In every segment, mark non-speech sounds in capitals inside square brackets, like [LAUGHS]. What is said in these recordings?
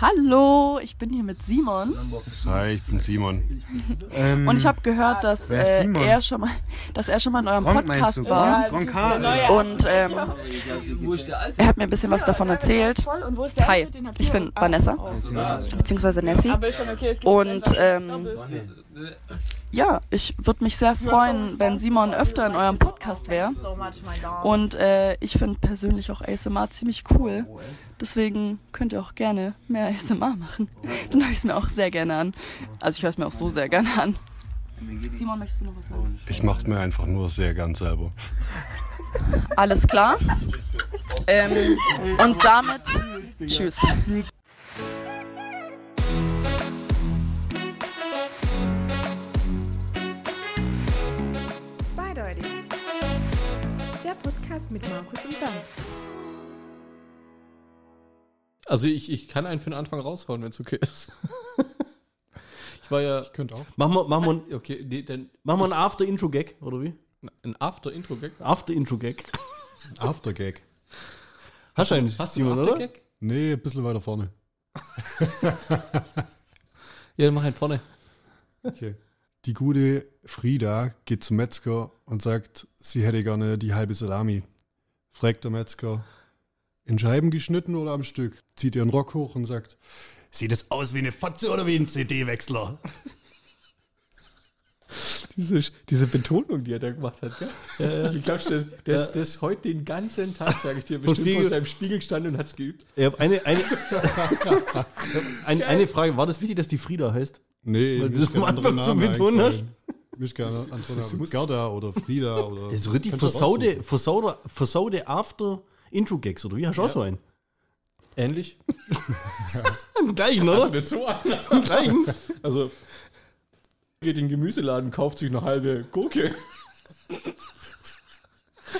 Hallo, ich bin hier mit Simon Hi, ich bin Simon. Ähm, und ich habe gehört, dass Wer ist äh, Simon? er schon mal, dass er schon mal in eurem Gronk meinst Podcast war Gronk? Und ähm, er hat mir ein bisschen was davon erzählt. Hi, ich bin Vanessa beziehungsweise Nessie und ähm, ja, ich würde mich sehr freuen, wenn Simon öfter in eurem Podcast wäre. Und äh, ich finde persönlich auch ASMR ziemlich cool. Deswegen könnt ihr auch gerne mehr ASMR machen. Dann höre ich es mir auch sehr gerne an. Also ich höre es mir auch so sehr gerne an. Simon, möchtest du noch was sagen? Ich mach's mir einfach nur sehr gern selber. Alles klar. Ähm, und damit tschüss. Zweideutig. Der Podcast mit Markus und Bernd. Also ich, ich kann einen für den Anfang raushauen, wenn es okay ist. [LAUGHS] ich war ja. Ich könnte auch. Machen wir, machen wir, Okay, nee, dann machen wir ein After-Intro-Gag, oder wie? ein After-Intro-Gag. After-Intro-Gag. Aftergag. Hast du einen, Hast du einen? After-Gag? Nee, ein bisschen weiter vorne. [LAUGHS] Ja, dann mach einen vorne. Okay. Die gute Frieda geht zum Metzger und sagt, sie hätte gerne die halbe Salami. Fragt der Metzger, in Scheiben geschnitten oder am Stück? Zieht ihren Rock hoch und sagt, sieht es aus wie eine Fotze oder wie ein CD-Wechsler? [LAUGHS] Diese, diese Betonung, die er da gemacht hat, gell? Wie glaubst du, der, der, ist, der ist heute den ganzen Tag, sage ich dir, bestimmt Spiegel- vor seinem Spiegel gestanden und hat's geübt. Ich habe eine, eine, [LAUGHS] eine, eine Frage. War das wichtig, dass die Frieda heißt? Nee, Weil du das am Anfang so betont hast. kein anderer Name. Gerda oder Frieda oder... Das ist so richtig Kannst du versaute, raussuchen. After-Intro-Gags, oder wie? Hast du auch so einen? Ähnlich. [LAUGHS] Den gleichen, oder? Nicht so [LAUGHS] gleichen. Also, geht in den Gemüseladen, kauft sich eine halbe Gurke.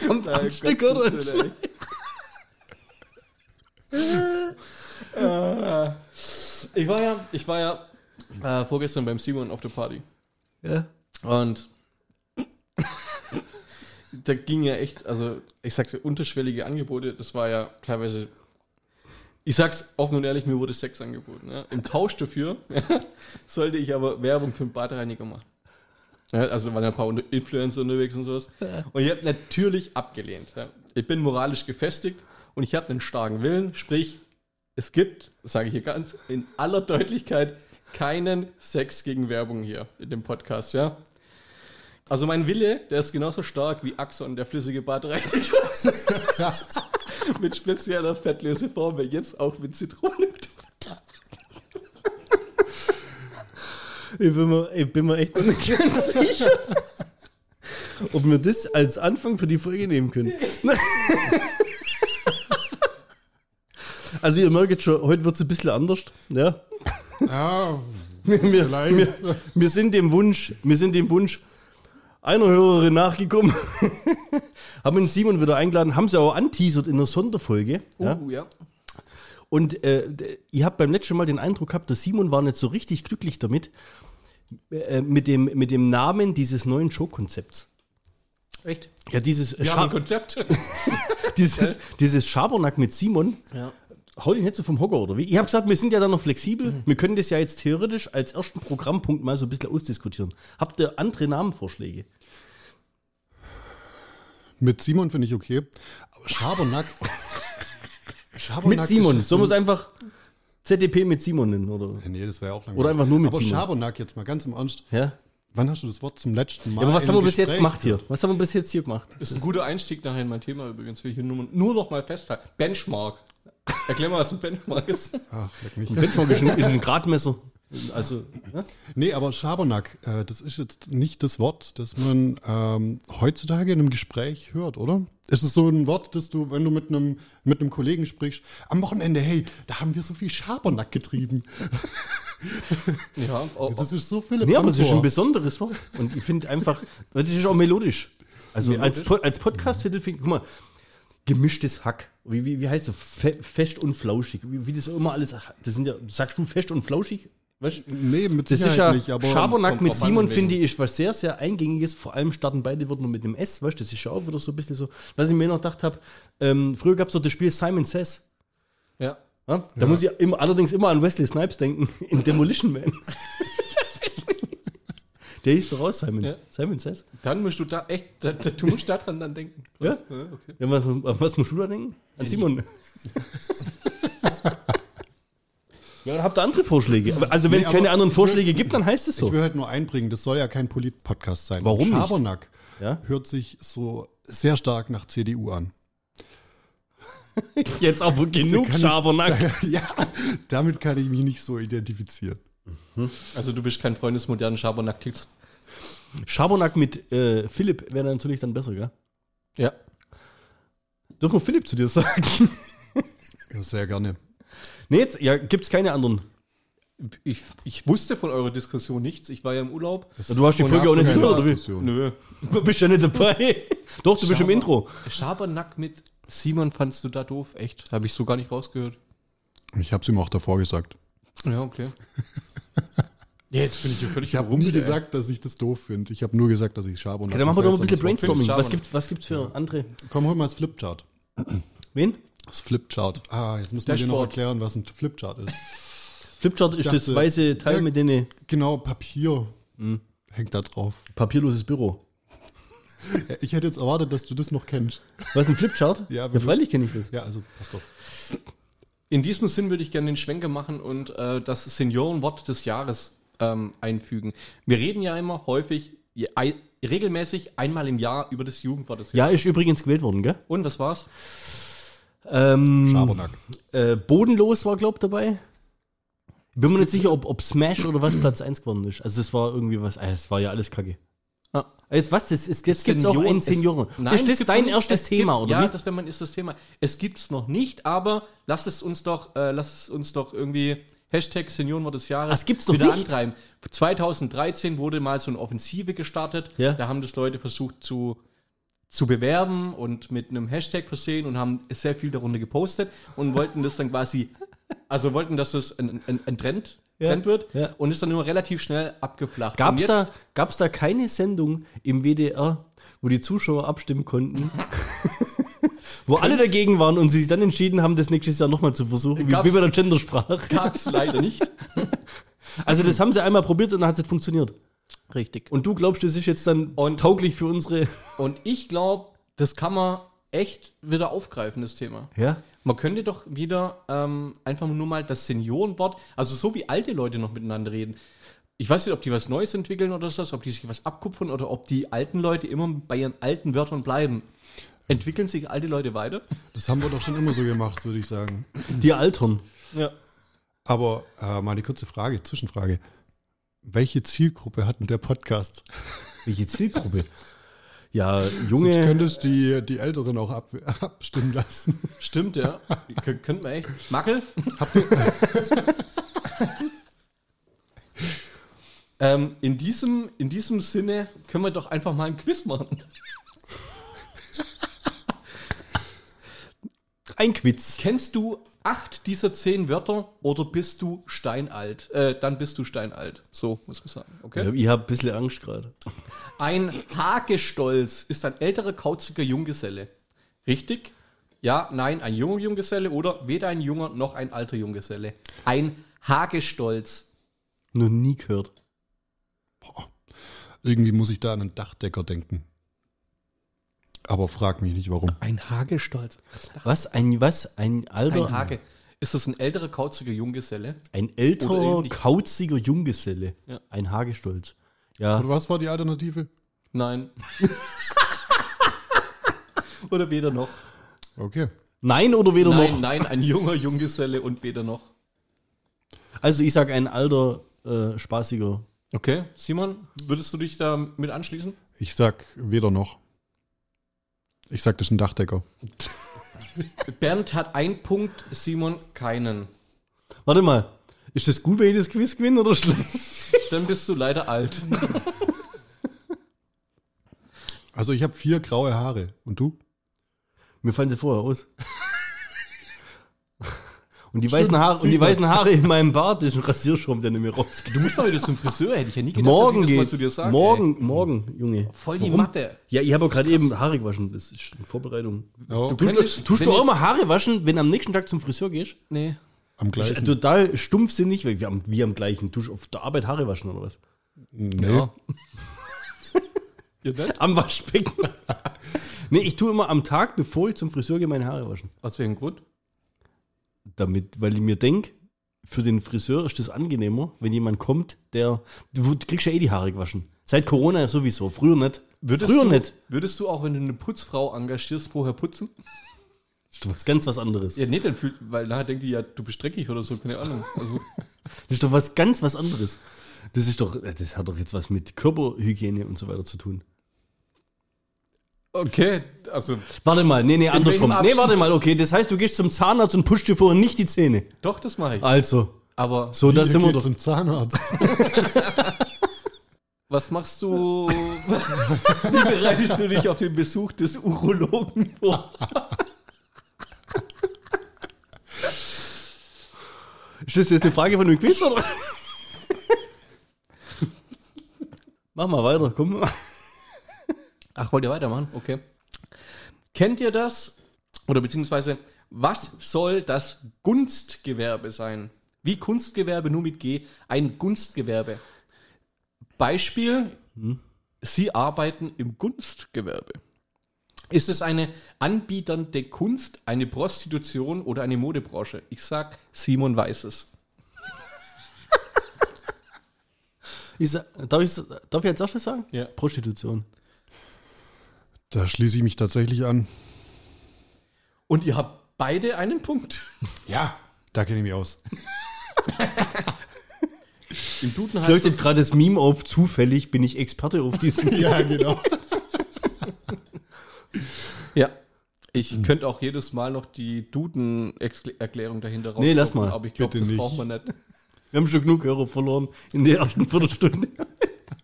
Am, am Äh, Stück, oder? Äh, ich war ja, ich war ja äh, vorgestern beim Simon auf der Party. Ja. Und da ging ja echt, also ich sagte, unterschwellige Angebote, das war ja teilweise, ich sag's offen und ehrlich, mir wurde Sex angeboten. Ja. Im Tausch dafür [LAUGHS] sollte ich aber Werbung für einen Badreiniger machen. Ja, also waren ja ein paar Influencer unterwegs und sowas. Und ich habe natürlich abgelehnt. Ja. Ich bin moralisch gefestigt und ich habe einen starken Willen, sprich, es gibt, sage ich hier ganz in aller Deutlichkeit, keinen Sex gegen Werbung hier in dem Podcast, ja. Also mein Wille, der ist genauso stark wie Axon, der flüssige Badreiniger. [LAUGHS] mit spezieller Fettlöseformel, jetzt auch mit Zitrone. Ich bin mir, ich bin mir echt nicht ganz sicher, ob wir das als Anfang für die Folge nehmen können. [LAUGHS] Also ihr merkt jetzt schon, heute wird es ein bisschen anders. Ja. Ja, Wir, wir, vielleicht. wir, wir sind dem Wunsch, wir sind dem Wunsch einer Hörerin nachgekommen. [LAUGHS] haben den Simon wieder eingeladen, haben sie auch anteasert in einer Sonderfolge. Ja. Uh, ja. Und äh, ihr habt beim letzten Mal den Eindruck gehabt, der Simon war nicht so richtig glücklich damit, äh, mit, dem, mit dem Namen dieses neuen Showkonzepts. Echt? Ja, dieses, Wir haben ein Scha Konzept. [LAUGHS] dieses, [LAUGHS] dieses Schabernack mit Simon. ja. Hau nicht so vom Hocker, oder wie? Ich habe gesagt, wir sind ja da noch flexibel. Wir können das ja jetzt theoretisch als ersten Programmpunkt mal so ein bisschen ausdiskutieren. Habt ihr andere Namenvorschläge? Mit Simon finde ich okay. Aber Schabernack. [LAUGHS] Schabernack Mit Simon. ist Sollen wir es so- einfach ZDP mit Simon nennen, oder? Nee, das wäre auch langweilig. Oder einfach nur mit Aber Simon. Schabernack jetzt mal ganz im Ernst. Ja? Wann hast du das Wort zum letzten Mal? Ja, aber was haben wir bis jetzt gemacht hier? Was haben wir bis jetzt hier gemacht? Das ist ein guter Einstieg nachher in mein Thema übrigens. Will ich hier nur, nur noch mal festhalten. Benchmark. Erklär mal, was ein Benchmark ist. Ach, leck mich. Benchmark ist ein, ist ein Gradmesser. Also, ja? Nee, aber Schabernack, äh, das ist jetzt nicht das Wort, das man ähm, heutzutage in einem Gespräch hört, oder? Es ist so ein Wort, das du, wenn du mit einem, mit einem Kollegen sprichst, am Wochenende, hey, da haben wir so viel Schabernack getrieben. [LAUGHS] Ja, oh, Das ist so Philipp Nee, aber es ist ein besonderes Wort. Und ich finde einfach, das ist auch melodisch. Also als, Melodisch? Po- als Podcast-Titel finde ich, guck mal, gemischtes Hack. Wie, wie, wie heißt das? Fe fest und flauschig. Wie, wie das immer alles, das sind ja, sagst du fest und flauschig? Weißt? Nee, mit Das ist Sicherheit ja nicht, aber Schabernack mit Simon, finde ich, was sehr, sehr eingängiges. Vor allem starten beide Wörter nur mit dem S, weißt du? Das ist ja auch wieder so ein bisschen so, was ich mir noch gedacht habe. Ähm, früher gab es doch das Spiel Simon Says. ja. Ja? Da ja. muss ich immer, allerdings immer an Wesley Snipes denken, in Demolition Man. [LAUGHS] Der hieß doch aus, Simon. Ja. Simon Says. Dann musst du da echt, da, da, du musst daran dann denken. Ja? ja, okay. ja was, was, musst du da denken? An Simon. [LAUGHS] ja, dann habt ihr andere Vorschläge. Also wenn es nee, keine anderen Vorschläge gibt, dann heißt es so. Ich will halt nur einbringen, das soll ja kein Polit-Podcast sein. Warum nicht? Schabernack ja? hört sich so sehr stark nach CDU an. [LAUGHS] Jetzt aber genug Schabernack. [LAUGHS] ja, damit kann ich mich nicht so identifizieren. Mhm. Also du bist kein Freund des modernen Schabernack-Kicks. Schabernack mit äh, Philipp wäre natürlich dann besser, gell? Ja. Dürfen wir Philipp zu dir sagen? [LAUGHS] ja, sehr gerne. Nee, jetzt ja, gibt es keine anderen. Ich, ich wusste von eurer Diskussion nichts. Ich war ja im Urlaub. Ja, du hast die Folge auch nicht gehört, oder wie? Nö. Du bist ja nicht dabei. Doch, du Schaber, bist im Intro. Schabernack mit Simon fandst du da doof? Echt? Habe ich so gar nicht rausgehört. Ich habe es ihm auch davor gesagt. Ja, okay. Ja, jetzt bin ich hier völlig Ich habe nie gesagt, dass ich das doof finde. Ich habe nur gesagt, dass ich Schabernack okay, Dann machen wir doch ein bisschen Brainstorming. Was gibt was gibt's für andere? Komm, hol mal das Flipchart. Wen? Das Flipchart. Ah, jetzt müssen wir dir noch erklären, was ein Flipchart ist. Flipchart ist dachte, das weiße Teil ja, mit denen. Genau, Papier hm. hängt da drauf. Papierloses Büro. [LAUGHS] Ich hätte jetzt erwartet, dass du das noch kennst. Was ein Flipchart? Ja, ja freilich kenne ich das. Ja, also passt doch. In diesem Sinn würde ich gerne den Schwenker machen und äh, das Seniorenwort des Jahres ähm, einfügen. Wir reden ja immer häufig, je, ein, regelmäßig einmal im Jahr über das Jugendwort des Jahres. Ja, ist übrigens gewählt worden, gell? Und was war's? Ähm, Schabernack. Äh, bodenlos war, glaub dabei. Bin mir nicht sicher, ob, ob Smash oder was Platz 1 geworden ist. Also das war irgendwie was, äh, es war ja alles kacke. Jetzt was? Das ist, jetzt gibt es auch einen Senioren. Nein, ist das dein erstes Thema, gibt, oder? Ja, nicht? das wäre mein erstes Thema. Es gibt es noch nicht, aber lass es uns doch, äh, lass es uns doch irgendwie Hashtag Seniorenwort des Jahres das gibt's doch wieder nicht? antreiben. 2013 wurde mal so eine Offensive gestartet. Ja. Da haben das Leute versucht zu, zu bewerben und mit einem Hashtag versehen und haben sehr viel darunter gepostet und wollten das dann quasi, also wollten, dass das ein, ein, ein Trend getrennt wird ja. und ist dann immer relativ schnell abgeflacht. Gab es da, gab's da keine Sendung im WDR, wo die Zuschauer abstimmen konnten? [LAUGHS] wo alle dagegen waren und sie sich dann entschieden haben, das nächstes Jahr nochmal zu versuchen, wie, wie bei der Gendersprache. Gab es leider [LAUGHS] nicht. also das haben sie einmal probiert und dann hat es funktioniert. Richtig. Und du glaubst, das ist jetzt dann und, tauglich für unsere... Und ich glaube, das kann man echt wieder aufgreifen, das Thema. Ja? Man könnte doch wieder ähm, einfach nur mal das Seniorenwort, also so wie alte Leute noch miteinander reden. Ich weiß nicht, ob die was Neues entwickeln oder so, ob die sich was abkupfern oder ob die alten Leute immer bei ihren alten Wörtern bleiben. Entwickeln sich alte Leute weiter? Das haben wir doch schon immer so gemacht, würde ich sagen. Die Altern. Ja. Aber äh, mal eine kurze Frage, Zwischenfrage. Welche Zielgruppe hat denn der Podcast? Welche Zielgruppe? Ja, junge. Sonst könntest die, die Älteren auch ab, abstimmen lassen. Stimmt, ja. Könnten wir echt. Mackel? ähm, in, diesem, in diesem Sinne können wir doch einfach mal ein Quiz machen. Ein Quiz. Kennst du acht dieser zehn Wörter oder bist du steinalt? Äh, dann bist du steinalt. So muss man sagen. Okay? Ja, ich habe ein bisschen Angst gerade. Ein Hagestolz ist ein älterer, kauziger Junggeselle. Richtig? Ja, nein, ein junger Junggeselle oder weder ein junger noch ein alter Junggeselle. Ein Hagestolz. Noch nie gehört. Boah. Irgendwie muss ich da an einen Dachdecker denken. Aber frag mich nicht, warum. Ein Hagestolz. Was? Ein was? Ein alter. Ein Hage. Ist das ein älterer, kauziger Junggeselle? Ein älterer, kauziger Junggeselle. Ja. Ein Hagestolz. Ja. Und was war die Alternative? Nein. [LAUGHS] oder weder noch. Okay. Nein oder weder nein, noch? Nein, ein junger Junggeselle und weder noch. Also ich sage ein alter, äh, spaßiger. Okay, Simon, würdest du dich da mit anschließen? Ich sag weder noch. Ich sag, das ist ein Dachdecker. [LAUGHS] Bernd hat einen Punkt, Simon keinen. Warte mal, ist das gut, wenn ich das Quiz gewinne oder schlecht? Dann bist du leider alt. Also ich habe vier graue Haare. Und du? Mir fallen sie vorher aus. Und die, Stimmt, weißen Haare, und die weißen Haare in meinem Bart ist ein Rasierschaum, der nicht mehr rausgeht. Du musst mal wieder zum Friseur, hätte ich ja nie gedacht, morgen dass ich das mal zu dir sage. Morgen, ey. morgen, Junge. Voll die Warum? Matte. Ja, ich habe auch gerade eben Haare gewaschen. Das ist in Vorbereitung. Oh. Du tust, du, tust du auch immer Haare waschen, wenn du am nächsten Tag zum Friseur gehst? Nee. Am gleichen. Total stumpfsinnig, weil wir am, wie am gleichen Dusch auf der Arbeit Haare waschen oder was? Nee. Ja. [LAUGHS] Am Waschbecken. [LAUGHS] nee, ich tue immer am Tag, bevor ich zum Friseur gehe, meine Haare waschen. Aus welchem Grund? Damit, weil ich mir denke, für den Friseur ist das angenehmer, wenn jemand kommt, der. Du kriegst ja eh die Haare gewaschen. Seit Corona sowieso. Früher nicht. Würdest Früher du, nicht. Würdest du auch, wenn du eine Putzfrau engagierst, vorher putzen? Das ist doch was ganz was anderes. Ja, nee, dann fühlt, weil nachher denkt die ja, du bist dreckig oder so, keine Ahnung. Also, [LAUGHS] Das ist doch was ganz was anderes. Das ist doch, das hat doch jetzt was mit Körperhygiene und so weiter zu tun. Okay, also Warte mal, nee, nee, andersrum. Nee, warte mal, okay. Das heißt, du gehst zum Zahnarzt und pushst dir vorher nicht die Zähne. doch, das mache ich. Also, Aber so, da sind wir doch. zum Zahnarzt. [LAUGHS] was machst du? [LAUGHS] Wie bereitest du dich auf den Besuch des Urologen vor? [LAUGHS] Ist das jetzt eine Frage von einem Quiz, oder? Mach mal weiter, komm. Ach, wollt ihr weitermachen? Okay. Kennt ihr das? Oder beziehungsweise, was soll das Gunstgewerbe sein? Wie Kunstgewerbe nur mit G, ein Gunstgewerbe. Beispiel, Sie arbeiten im Gunstgewerbe. Ist es eine anbieternde Kunst, eine Prostitution oder eine Modebranche? Ich sag, Simon weiß es. [LAUGHS] Ich sa- darf, ich, darf ich als erstes sagen? Ja. Prostitution. Da schließe ich mich tatsächlich an. Und ihr habt beide einen Punkt. [LAUGHS] Ja, da kenne ich mich aus. [LAUGHS] Im Duden Ich heißt leuchtet es, gerade das Meme auf, zufällig bin ich Experte auf diesem. [LAUGHS] Ja, genau. Ja. Ich könnte auch jedes Mal noch die Duden-Erklärung dahinter raus. Nee, lass mal. Aber ich glaube, das nicht. braucht man nicht. Wir haben schon genug Hörer verloren in der ersten Viertelstunde.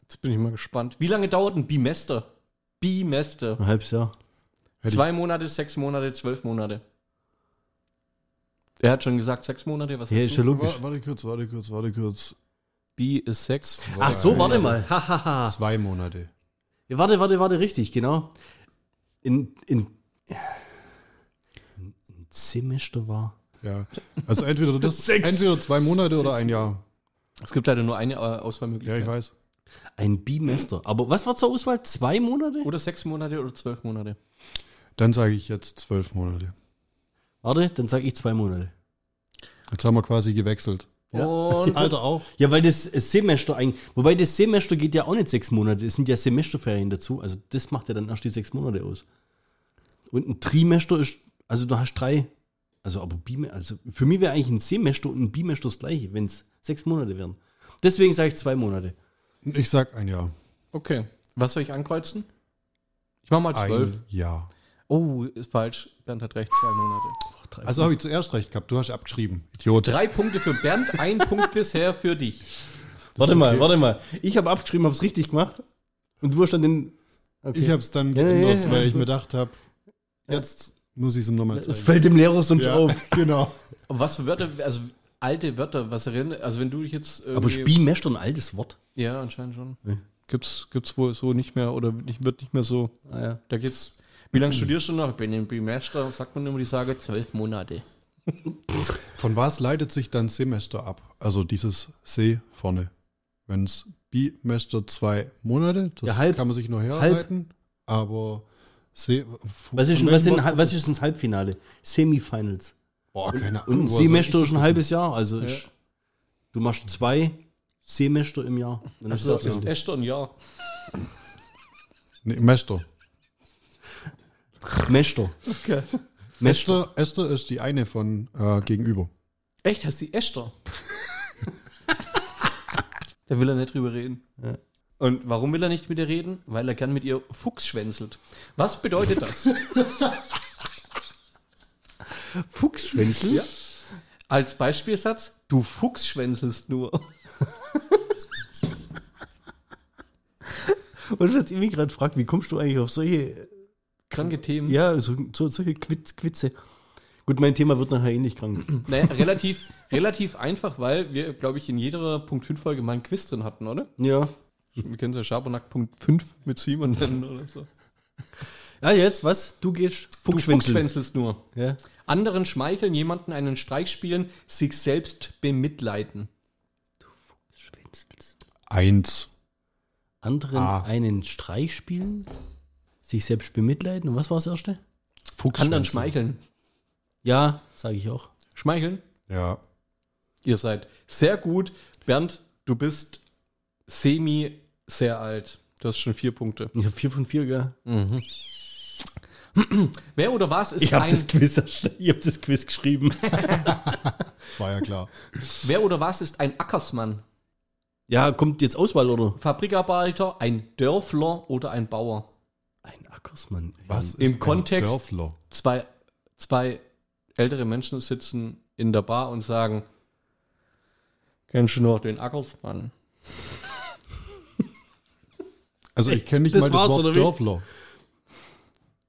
Jetzt bin ich mal gespannt. Wie lange dauert ein Bimester? Bimester. Ein halbes Jahr. Hätte Zwei Monate, sechs Monate, zwölf Monate. Er hat schon gesagt, sechs Monate. Was Ja, ist schon logisch. Wa- Warte kurz, warte kurz, warte kurz. Bi ist sechs. Ach so, warte mal. Hahaha. Zwei Monate. Ja, warte, warte, warte, richtig, genau. In, in, ein Semester war. Ja. Also entweder das, [LAUGHS] Sechs. entweder zwei Monate oder ein Jahr. Es gibt leider nur eine äh, Ja, Auswahlmöglichkeit. ich weiß. Ein Bimester. Aber was war zur Auswahl? Zwei Monate? Oder sechs Monate oder zwölf Monate. Dann sage ich jetzt zwölf Monate. Warte, dann sage ich zwei Monate. Jetzt haben wir quasi gewechselt. Und [LAUGHS] Alter auch. Ja, weil das Semester eigentlich, wobei das Semester geht ja auch nicht sechs Monate, es sind ja Semesterferien dazu, also das macht ja dann erst die sechs Monate aus. Und ein Trimester ist, also du hast drei, also aber Bime, also für mich wäre eigentlich ein Semester und ein Bimester das gleiche, wenn es sechs Monate wären. Deswegen sage ich zwei Monate. Ich sag ein Jahr. okay. Was soll ich ankreuzen? Ich mach mal zwölf. Ein Jahr. Oh, ist falsch. Bernd hat recht, zwei Monate. Also habe ich zuerst recht gehabt. Du hast abgeschrieben. Idiot. Drei Punkte für Bernd, ein Punkt bisher für dich. warte ist mal, okay. warte mal. Ich habe abgeschrieben, habe es richtig gemacht. Und du hast dann den. Okay. Ich habe es dann Ja, ja, geändert, ja, weil ja. ich mir gedacht habe, jetzt muss ich es ihm nochmal es zeigen. fällt dem Lehrer sonst Ja, auf. [LAUGHS] genau. Was für Wörter, also alte Wörter, was erinnert, also wenn du dich jetzt Aber Spielmester ein altes Wort. Ja, anscheinend schon. Ja. Gibt's, gibt's wohl so nicht mehr oder nicht, wird nicht mehr so. Ah, ja. Da geht's. Wie lange studierst du noch? Ich bin im Bimester, sagt man immer die Sage, zwölf Monate. [LAUGHS] Von was leitet sich dann Semester ab? Also dieses C vorne. Wenn es Bimester zwei Monate, das Ja, halb. kann man sich noch herleiten. Aber C, Was ist, was, Wort- was ist das Halbfinale? Semifinals. Boah, keine Ahnung. Und ich Semester ist ein halbes Jahr. Also ist, du machst zwei Semester im Jahr. Dann ist Also das ist. Esther ein Jahr. Nee, Mester. Mester. Esther, Esther ist die eine von äh, gegenüber. Echt, heißt sie Esther? [LAUGHS] da will er nicht drüber reden. Und warum will er nicht mit ihr reden? Weil er gern mit ihr Fuchs schwänzelt. Was bedeutet das? [LAUGHS] Fuchsschwänzel? Ja. Als Beispielsatz, du Fuchs schwänzelst nur. [LAUGHS] Und ich jetzt irgendwie gerade gefragt, wie kommst du eigentlich auf solche, Kranke Themen. ja, so, so, solche Quiz, Quizze? Gut, mein Thema wird nachher ähnlich krank. [CLEARS THROAT] Naja, relativ, relativ einfach, weil wir, glaube ich, in jeder Punkt 5 Folge mal ein Quiz drin hatten, oder? Ja. Wir können es ja Schabernack Punkt 5 mit Simon nennen oder so. Ja, jetzt, was? Du gehst Fuchsschwänzeln. Du fuchsschwänzelst nur. Ja. Anderen schmeicheln, jemanden einen Streich spielen, sich selbst bemitleiden. Du fuchsschwänzelst. Eins. Anderen ah. einen Streich spielen, sich selbst bemitleiden. Und was war das erste? Anderen schmeicheln. Ja, sage ich auch. Schmeicheln? Ja. Ihr seid sehr gut. Bernd, du bist semi sehr alt. Du hast schon vier Punkte. Ich habe vier von vier, gell? Mhm. [CLEARS THROAT] Wer oder was ist ich ein... Das Quiz, ich habe das Quiz geschrieben. [LAUGHS] War ja klar. Wer oder was ist ein Ackersmann? Ja, kommt jetzt Auswahl, oder? Fabrikarbeiter, ein Dörfler oder ein Bauer? Ein Ackersmann. Was Im ist Kontext, ein Dörfler? Zwei, zwei ältere Menschen sitzen in der Bar und sagen, kennst du noch den Ackersmann? Also ich kenne nicht das mal das Wort Dörfler.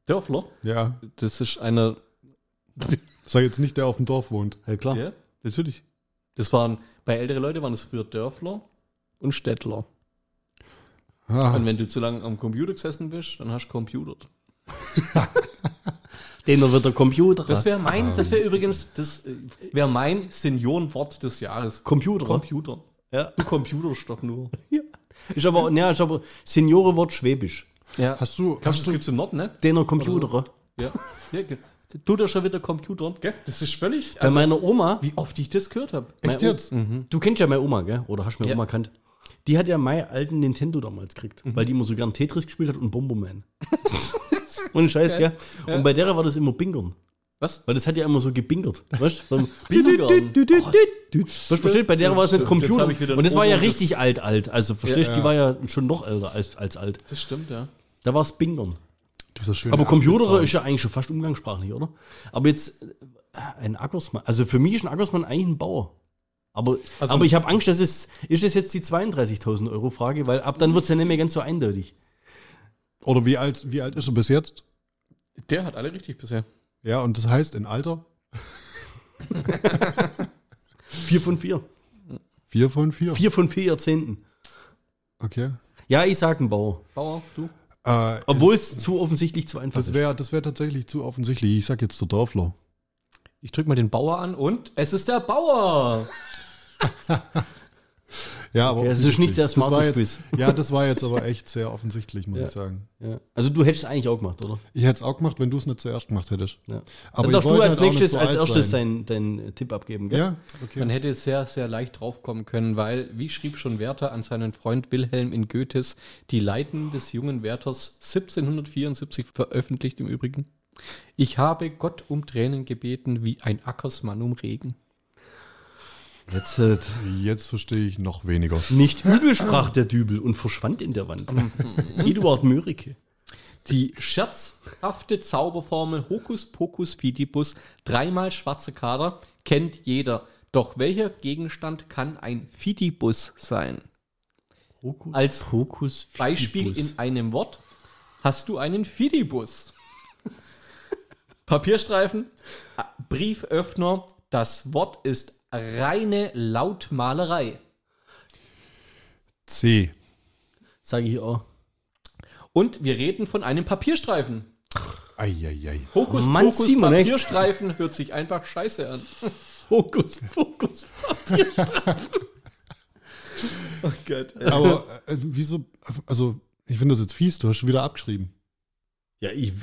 Dörfler? Ja. Das ist einer. [LAUGHS] Sag jetzt nicht, der auf dem Dorf wohnt. Ja, klar. Ja, natürlich. Das waren, bei älteren Leuten waren es früher Dörfler und Städtler. Ah. Und wenn du zu lange am Computer gesessen bist, dann hast du computert. [LAUGHS] Den wird der Computer. Das wäre mein, das wäre übrigens, das wäre mein Seniorenwort des Jahres. Computer. Computer. Ja. Du computerst doch nur. [LAUGHS] Ja. Ist aber, ne, ist aber Seniorenwort Schwäbisch. Ja. Hast du, Glaubst, hast das gibt's im Norden, ne? Den Computer. Ja. [LAUGHS] ja Tut er schon wieder Computer, gell? Das ist völlig. Bei also, meiner Oma. Wie oft ich das gehört habe. Echt jetzt? Mhm. Du kennst ja meine Oma, gell? Oder hast du meine ja. Oma kannt? Die hat ja meinen alten Nintendo damals gekriegt, mhm. weil die immer so gern Tetris gespielt hat und Bomberman. [LAUGHS] Ohne Scheiß, ja. gell? Ja. Und bei der war das immer Bingern. Was? Weil das hat ja immer so gebingert. Weißt du? [LAUGHS] Bingern. Was versteht? Bei der war es nicht Computer. Und das war ja richtig alt, alt. Also verstehst du, die war ja schon noch älter als, als alt. Das stimmt, ja. Da war es Bingern. Aber Computer ist ja eigentlich schon fast umgangssprachlich, oder? Aber jetzt äh, ein Ackersmann. Also für mich ist ein Ackersmann eigentlich ein Bauer. Aber, also, aber ich habe Angst, dass es, ist es jetzt die 32.000 Euro Frage, weil ab dann wird es ja nicht mehr ganz so eindeutig. Oder wie alt, wie alt ist er bis jetzt? Der hat alle richtig bisher. Ja, und das heißt in Alter? vier von vier. Vier von vier? Vier von vier Jahrzehnten. Okay. Ja, ich sage ein Bauer. Bauer, du? Äh, Obwohl es zu offensichtlich zu einfach das wär, ist. Das wäre tatsächlich zu offensichtlich. Ich sag jetzt der Dorfler. Ich drücke mal den Bauer an und es ist der Bauer. [LAUGHS] Ja, aber okay, das ist nicht sehr smart. [LAUGHS] Ja, das war jetzt aber echt sehr offensichtlich, muss ja. ich sagen. Ja. Also du hättest es eigentlich auch gemacht, oder? Ich hätte es auch gemacht, wenn du es nicht zuerst gemacht hättest. Ja. Aber Dann darfst du als halt nächstes, als erstes deinen dein Tipp abgeben, gell? Ja, okay. Man hätte sehr, sehr leicht draufkommen können, weil, wie schrieb schon Werther an seinen Freund Wilhelm in Goethes, die Leiden des jungen Werthers 1774 veröffentlicht im Übrigen. Ich habe Gott um Tränen gebeten, wie ein Ackersmann um Regen. Jetzt, äh, Jetzt verstehe ich noch weniger. Nicht übel sprach der Dübel und verschwand in der Wand. [LAUGHS] Eduard Mörike. Die scherzhafte Zauberformel Hokus Pokus Fidibus, dreimal schwarze Kader, kennt jeder. Doch welcher Gegenstand kann ein Fidibus sein? Hokus Als Pokus Fidibus. Beispiel in einem Wort hast du einen Fidibus. [LAUGHS] Papierstreifen, Brieföffner, das Wort ist reine Lautmalerei. C. Sage ich auch. Und wir reden von einem Papierstreifen. Eieiei. Hokus Mann, Pokus Simon, Papierstreifen echt? hört sich einfach scheiße an. [LAUGHS] Hokus Pokus Papierstreifen. [LAUGHS] oh Gott. Aber äh, wieso, also ich finde das jetzt fies, du hast schon wieder abgeschrieben. Ja, ich,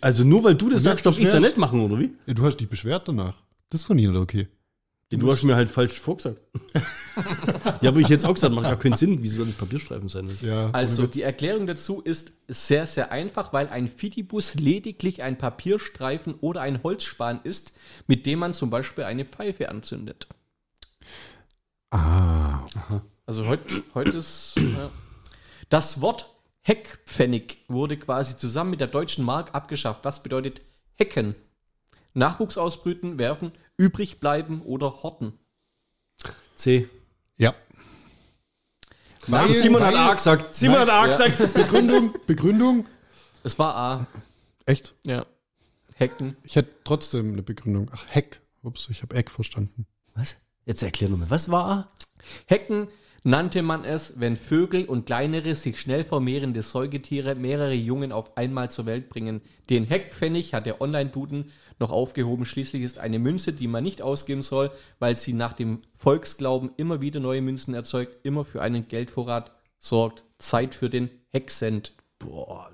also nur weil du das sagst, darf ich es ja nicht machen, oder wie? Ja, du hast dich beschwert danach. Das ist von Ihnen okay. Du, du hast mir halt falsch vorgesagt. ja, aber ich jetzt auch gesagt, macht gar keinen Sinn. Wieso soll das Papierstreifen sein? Das ja, also, die Erklärung dazu ist sehr, sehr einfach, weil ein Fidibus lediglich ein Papierstreifen oder ein Holzspan ist, mit dem man zum Beispiel eine Pfeife anzündet. Ah. Aha. Also heute heut ist. Ja. Das Wort Heckpfennig wurde quasi zusammen mit der deutschen Mark abgeschafft. Was bedeutet Hecken? Nachwuchs ausbrüten, werfen, übrig bleiben oder horten? C. Ja. Weil, Simon weil, hat A gesagt. Simon nein, hat A ja. gesagt. Begründung, Begründung. Es war A. Echt? Ja. Hecken. Ich hätte trotzdem eine Begründung. Ach, Heck. Ups, ich habe Eck verstanden. Was? Jetzt erklär nochmal. Was war A? Hecken, nannte man es, wenn Vögel und kleinere, sich schnell vermehrende Säugetiere mehrere Jungen auf einmal zur Welt bringen. Den Heckpfennig hat der Online-Duden noch aufgehoben. Schließlich ist eine Münze, die man nicht ausgeben soll, weil sie nach dem Volksglauben immer wieder neue Münzen erzeugt, immer für einen Geldvorrat sorgt. Zeit für den Hecksend. Boah,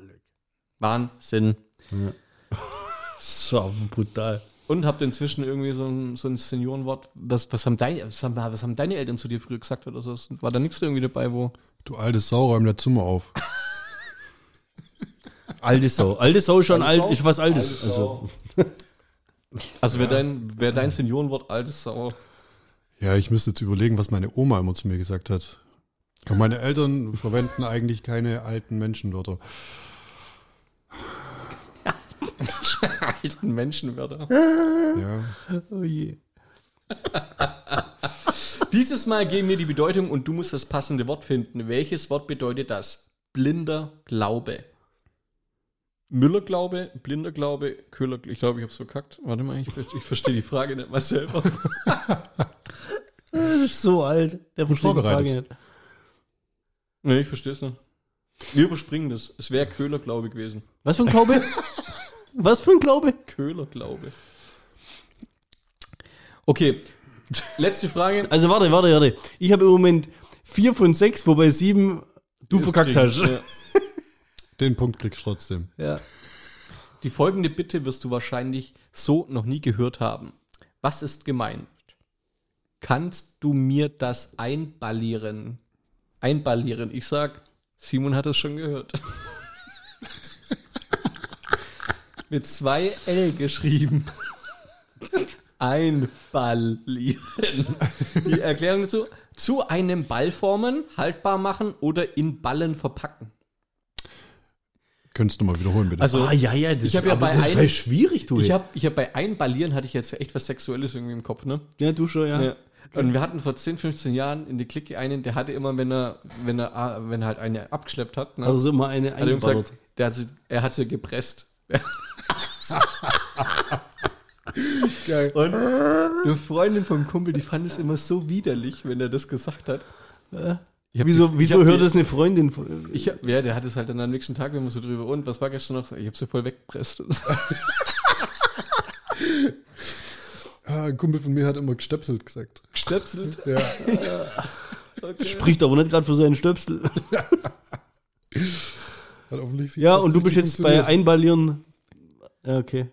Wahnsinn. Ja. [LAUGHS] so brutal. Und habt inzwischen irgendwie so ein, so ein Seniorenwort. Was, was, haben deine, was, haben, was haben deine Eltern zu dir früher gesagt oder so? War da nichts irgendwie dabei, wo. Du alte Sau, räum der Zimmer auf. [LAUGHS] alte Sau. Alte Sau schon alte alt, ist was Altes. Alte also, also wäre dein, wär dein Seniorenwort alte Sau. Ja, ich müsste jetzt überlegen, was meine Oma immer zu mir gesagt hat. Und meine Eltern verwenden eigentlich keine alten Menschenwörter. [LAUGHS] alten Menschenwörter. Ja. Oh je. Dieses Mal geben wir die Bedeutung und du musst das passende Wort finden. Welches Wort bedeutet das? Blinder Glaube. Müllerglaube, blinder Glaube, Köhler, ich glaube, ich habe es verkackt. Warte mal, ich, ich verstehe die Frage nicht mal selber. [LAUGHS] das ist so alt. Der versteht die Frage nicht. Nee, ich verstehe es nicht. Wir überspringen das. Es wäre Köhler-Glaube gewesen. Was für ein Glaube? [LAUGHS] Was für ein Glaube? Köhler-Glaube. Okay, letzte Frage. [LAUGHS] Also warte, warte, warte. Ich habe im Moment vier von sechs, wobei sieben du verkackt hast. Ja. [LAUGHS] Den Punkt kriegst du trotzdem. Ja. Die folgende Bitte wirst du wahrscheinlich so noch nie gehört haben. Was ist gemeint? Kannst du mir das einballieren? Einballieren. Ich sag, Simon hat es schon gehört. [LAUGHS] mit zwei L geschrieben. Einballieren. Die Erklärung dazu: zu einem Ball formen, haltbar machen oder in Ballen verpacken. Könntest du mal wiederholen, bitte? Also, ah, ja, ja, das, ich ja bei das ein, schwierig, du. Ich habe ich hab bei Einballieren hatte ich jetzt echt was Sexuelles irgendwie im Kopf, ne? Ja, du schon, ja. ja. Okay. Und wir hatten vor 10, 15 Jahren in die Clique einen, der hatte immer, wenn er, wenn er, wenn er halt eine abgeschleppt hat, ne? Also immer eine eingebaut. Der hat sie, er hat sie gepresst. Geil. Und eine Freundin vom Kumpel, die fand es immer so widerlich, wenn er das gesagt hat. Hab, wieso wieso hört das eine Freundin? Ich hab, ja, der hat es halt dann am nächsten Tag, wenn wir so drüber, und was war gestern noch? Ich habe sie voll weggepresst. [LAUGHS] ah, ein Kumpel von mir hat immer gestöpselt gesagt. Gestöpselt? Ja. [LAUGHS] okay. Spricht aber nicht gerade für seinen Stöpsel. [LAUGHS] ja, und du bist jetzt bei Einballieren. Ja, okay.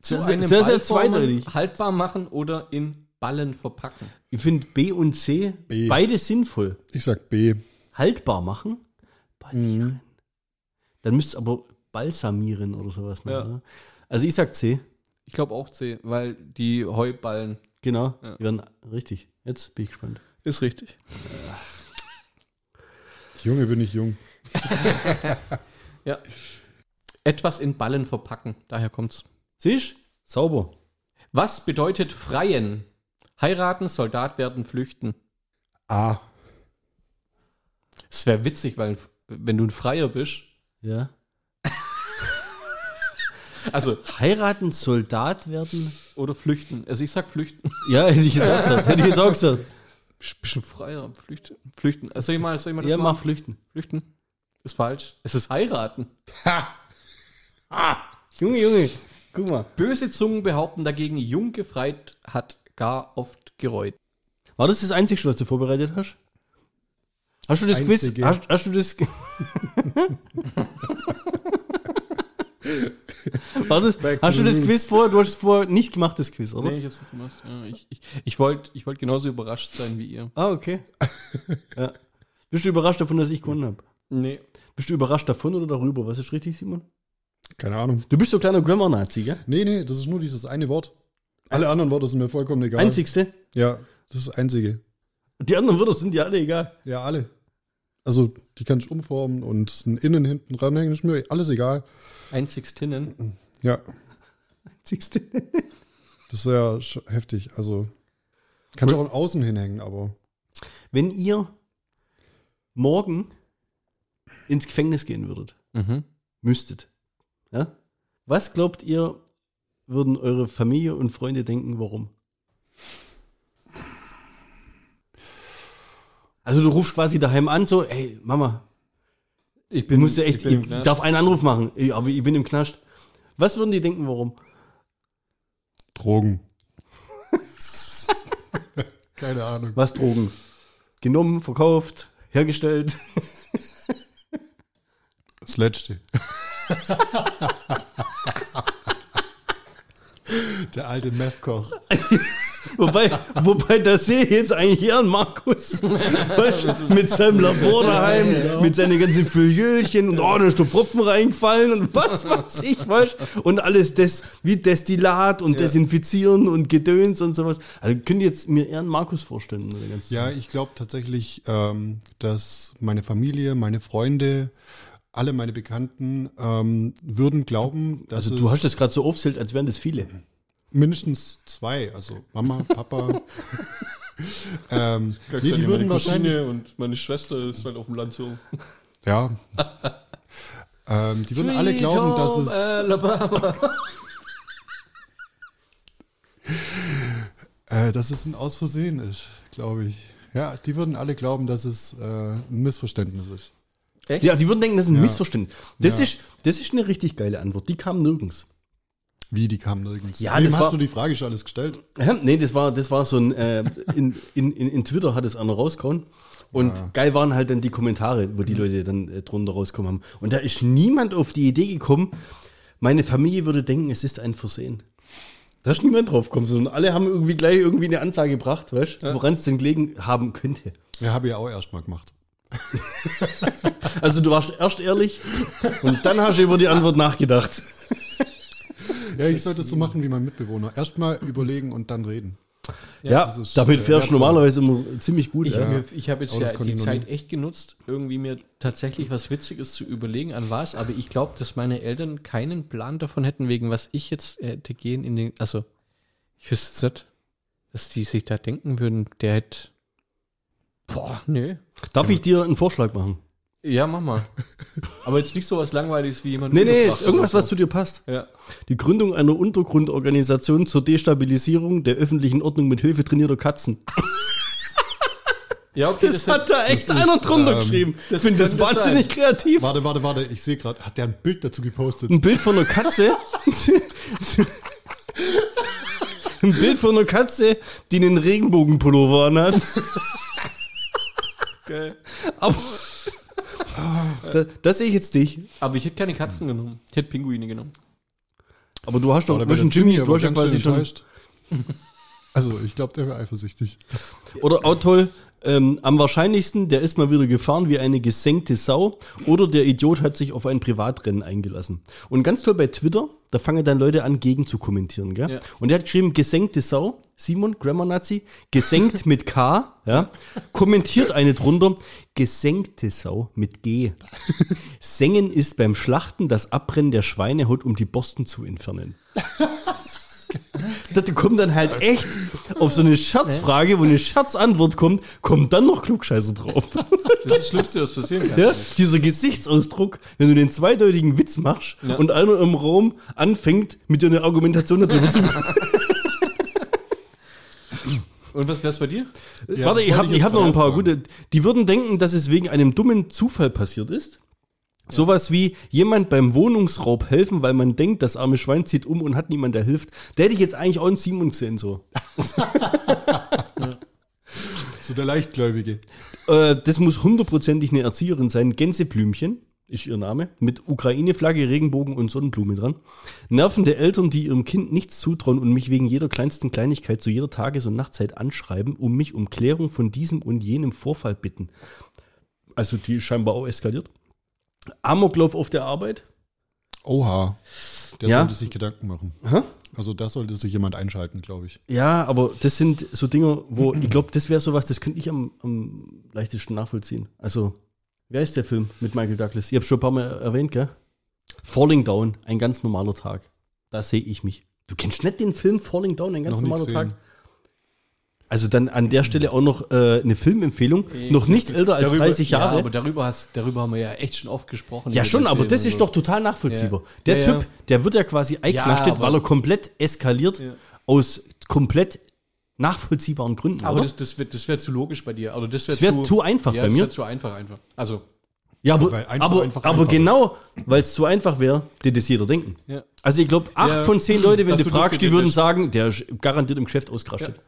Zu sehr, einem sehr, sehr zweideutig. Haltbar machen oder in Ballen verpacken. Ich finde B und C B. beide sinnvoll. Ich sag B. Haltbar machen? Ballieren. Mhm. Dann müsst ihr aber balsamieren oder sowas. Ne? Ja. Also ich sag C. Ich glaube auch C, weil die Heuballen. Genau, ja. werden richtig. Jetzt bin ich gespannt. Ist richtig. Junge, bin ich jung. [LAUGHS] ja. Etwas in Ballen verpacken, daher kommt's. Siehst Sauber. Was bedeutet freien? Heiraten, Soldat werden, flüchten. A. Es wäre witzig, weil wenn du ein Freier bist. Ja. [LAUGHS] also heiraten, Soldat werden oder flüchten. Also ich sag flüchten. Ja, hätte ich gesagt. [LAUGHS] Hätte ich jetzt auch gesagt. Bisschen freier, flüchten. Flüchten. Also soll ich mal, soll ich mal das Ja, machen? mach flüchten. Flüchten. Ist falsch. Es ist heiraten. Ha! Ah! Junge, Junge. Guck mal. Böse Zungen behaupten dagegen, Jung gefreit hat gar oft gereut. War das das Einzige, was du vorbereitet hast? Hast du das Einzige. Quiz? Hast, hast, du das. [LAUGHS] War das, hast du das Quiz vor? Du hast es vorher nicht gemacht, das Quiz, oder? Nee, ich hab's nicht gemacht. Ja, ich ich, ich wollte ich wollt genauso überrascht sein wie ihr. Ah, okay. ja. Bist du überrascht davon, dass ich gewonnen habe? Nee. Bist du überrascht davon oder darüber? Was ist richtig, Simon? Keine Ahnung. Du bist so kleiner Grammar-Nazi, gell? Nee, nee, das ist nur dieses eine Wort. Alle anderen Worte sind mir vollkommen egal. Einzigste? Ja, das ist das einzige. Die anderen Wörter sind dir alle egal. Ja, alle. Also, die kann ich umformen und ein Innen hinten ranhängen, ist mir alles egal. Einzigstinnen? Ja. Einzigstinnen? Das ist ja heftig. Also, kann ich auch ein Außen hinhängen, aber. Wenn ihr morgen ins Gefängnis gehen würdet, mhm. müsstet, ja? Was glaubt ihr, würden eure Familie und Freunde denken, warum? Also du rufst quasi daheim an, so, ey, Mama, ich bin, musste echt, ich, ich darf einen Anruf machen, aber ich bin im Knast. Was würden die denken, warum? Drogen. [LAUGHS] Keine Ahnung. Was Drogen? Genommen, verkauft, hergestellt. [LAUGHS] Das letzte. Der alte Meth-Koch. wobei, wobei, da sehe ich jetzt eigentlich eher einen Markus mit seinem Labor daheim, ja, mit seinen ganzen Fülljöchen und oh, da ist der Pfropfen reingefallen und was weiß ich, weißt Und alles das wie Destillat und ja. Desinfizieren und Gedöns und sowas. Also könnt ihr jetzt mir eher einen Markus vorstellen? Ja, ich glaube tatsächlich, ähm, dass meine Familie, meine Freunde, alle meine Bekannten ähm, würden glauben, dass. Also du hast das gerade so aufzählt, als wären das viele. Mindestens zwei, also Mama, [LAUGHS] Papa. ähm, nee, die würden wahrscheinlich und meine Schwester ist halt auf dem Land so. Ja. ähm, die würden Sweet alle glauben, dass es. Alabama. [LAUGHS] äh, dass es ein Ausversehen ist, glaube ich. Ja, die würden alle glauben, dass es äh, ein Missverständnis ist. Echt? Ja, die würden denken, das ist ein ja. Missverständnis. Das, ja. ist, das ist eine richtig geile Antwort. Die kam nirgends. Wie, die kam nirgends? Ja, Wem hast war, du die Frage schon alles gestellt? Ja, nee, das war, das war so ein, äh, in, in, in, in Twitter hat es einer rausgehauen. Und ja. geil waren halt dann die Kommentare, wo die mhm. Leute dann äh, drunter rauskommen haben. Und da ist niemand auf die Idee gekommen, meine Familie würde denken, es ist ein Versehen. Da ist niemand drauf gekommen, sondern alle haben irgendwie gleich irgendwie eine Ansage gebracht, weißt, ja. woran es denn gelegen haben könnte. Ja, habe ich auch erstmal gemacht. [LAUGHS] also du warst erst ehrlich und dann hast du über die Antwort nachgedacht. Ja, ich sollte es so machen wie mein Mitbewohner. Erstmal überlegen und dann reden. Ja, ist, damit fährst du normalerweise immer ziemlich gut. Ich, ja. ich habe jetzt ja die Zeit echt genutzt, irgendwie mir tatsächlich was Witziges zu überlegen, an was, aber ich glaube, dass meine Eltern keinen Plan davon hätten, wegen was ich jetzt hätte gehen in den, also ich wüsste nicht, dass die sich da denken würden, der hätte, boah, nö. Darf ich dir einen Vorschlag machen? Ja, mach mal. [LAUGHS] Aber jetzt nicht so was Langweiliges wie jemand. Nee, nee, irgendwas, was zu dir passt. Ja. Die Gründung einer Untergrundorganisation zur Destabilisierung der öffentlichen Ordnung mit Hilfe trainierter Katzen. Ja, okay, das, das hat da echt einer ist, drunter ähm, geschrieben. Ich finde das wahnsinnig sein. kreativ. Warte, warte, warte, ich sehe gerade, hat der ein Bild dazu gepostet? Ein Bild von einer Katze? [LAUGHS] ein Bild von einer Katze, die einen Regenbogenpullover anhat. Geil. [LAUGHS] Aber [LAUGHS] da, das sehe ich jetzt dich. Aber ich hätte keine Katzen genommen. Ich hätte Pinguine genommen. Aber du hast doch zwischen Jimmy, Jimmy du hast ja quasi schon. [LAUGHS] Also, ich glaube, der wäre eifersüchtig. Oder auch toll, ähm, am wahrscheinlichsten, der ist mal wieder gefahren wie eine gesenkte Sau oder der Idiot hat sich auf ein Privatrennen eingelassen. Und ganz toll bei Twitter, da fangen dann Leute an, gegen zu kommentieren. Gell? Ja. Und der hat geschrieben, gesenkte Sau, Simon, Grammar Nazi, gesenkt mit K, ja, kommentiert eine drunter, gesenkte Sau mit G. Sengen ist beim Schlachten das Abbrennen der Schweinehaut, um die Borsten zu entfernen. [LAUGHS] da kommt dann halt echt auf so eine Scherzfrage, wo eine Scherzantwort kommt, kommt dann noch Klugscheißer drauf. Das ist das Schlimmste, was passieren kann. Ja, dieser Gesichtsausdruck, wenn du den zweideutigen Witz machst ja. und einer im Raum anfängt, mit dir eine Argumentation darüber zu machen. Und was wär's bei dir? Ja, Warte, ich habe hab noch ein paar gute. Die würden denken, dass es wegen einem dummen Zufall passiert ist. Sowas wie jemand beim Wohnungsraub helfen, weil man denkt, das arme Schwein zieht um und hat niemand, der hilft. Der hätte ich jetzt eigentlich auch in Simon gesehen, so. [LAUGHS] so der Leichtgläubige. Äh, das muss hundertprozentig eine Erzieherin sein. Gänseblümchen ist ihr Name. Mit Ukraine-Flagge, Regenbogen und Sonnenblume dran. Nervende Eltern, die ihrem Kind nichts zutrauen und mich wegen jeder kleinsten Kleinigkeit zu jeder Tages- und Nachtzeit anschreiben, um mich um Klärung von diesem und jenem Vorfall bitten. Also die scheinbar auch eskaliert. Amoklauf auf der Arbeit. Oha. Der ja. sollte sich Gedanken machen. Hä? Also da sollte sich jemand einschalten, glaube ich. Ja, aber das sind so Dinge, wo ich glaube, das wäre sowas, das könnte ich am, am leichtesten nachvollziehen. Also, wer ist der Film mit Michael Douglas? Ich habe schon ein paar Mal erwähnt, gell? Falling Down, ein ganz normaler Tag. Da sehe ich mich. Du kennst nicht den Film Falling Down, ein ganz Noch normaler Tag? Also dann an der Stelle auch noch äh, eine Filmempfehlung, okay. noch nicht älter als darüber, 30 Jahre. Ja, aber darüber, hast, darüber haben wir ja echt schon oft gesprochen. Ja schon, aber das ist doch total nachvollziehbar. Ja. Der ja, Typ, der wird ja quasi einknachtet, weil er komplett eskaliert aus komplett nachvollziehbaren Gründen. Aber oder? das, das wäre das wär zu logisch bei dir. Also das wäre wär zu, zu, einfach ja, bei mir. Das wäre zu einfach einfach. Also. Ja, aber, einfach, aber, einfach, aber einfach genau, weil es zu einfach wäre, würde das jeder denken. Ja. Also ich glaube, acht ja, von zehn Leute, wenn du fragst, die würden sagen, der ist garantiert im Geschäft ausgerastet. Ja.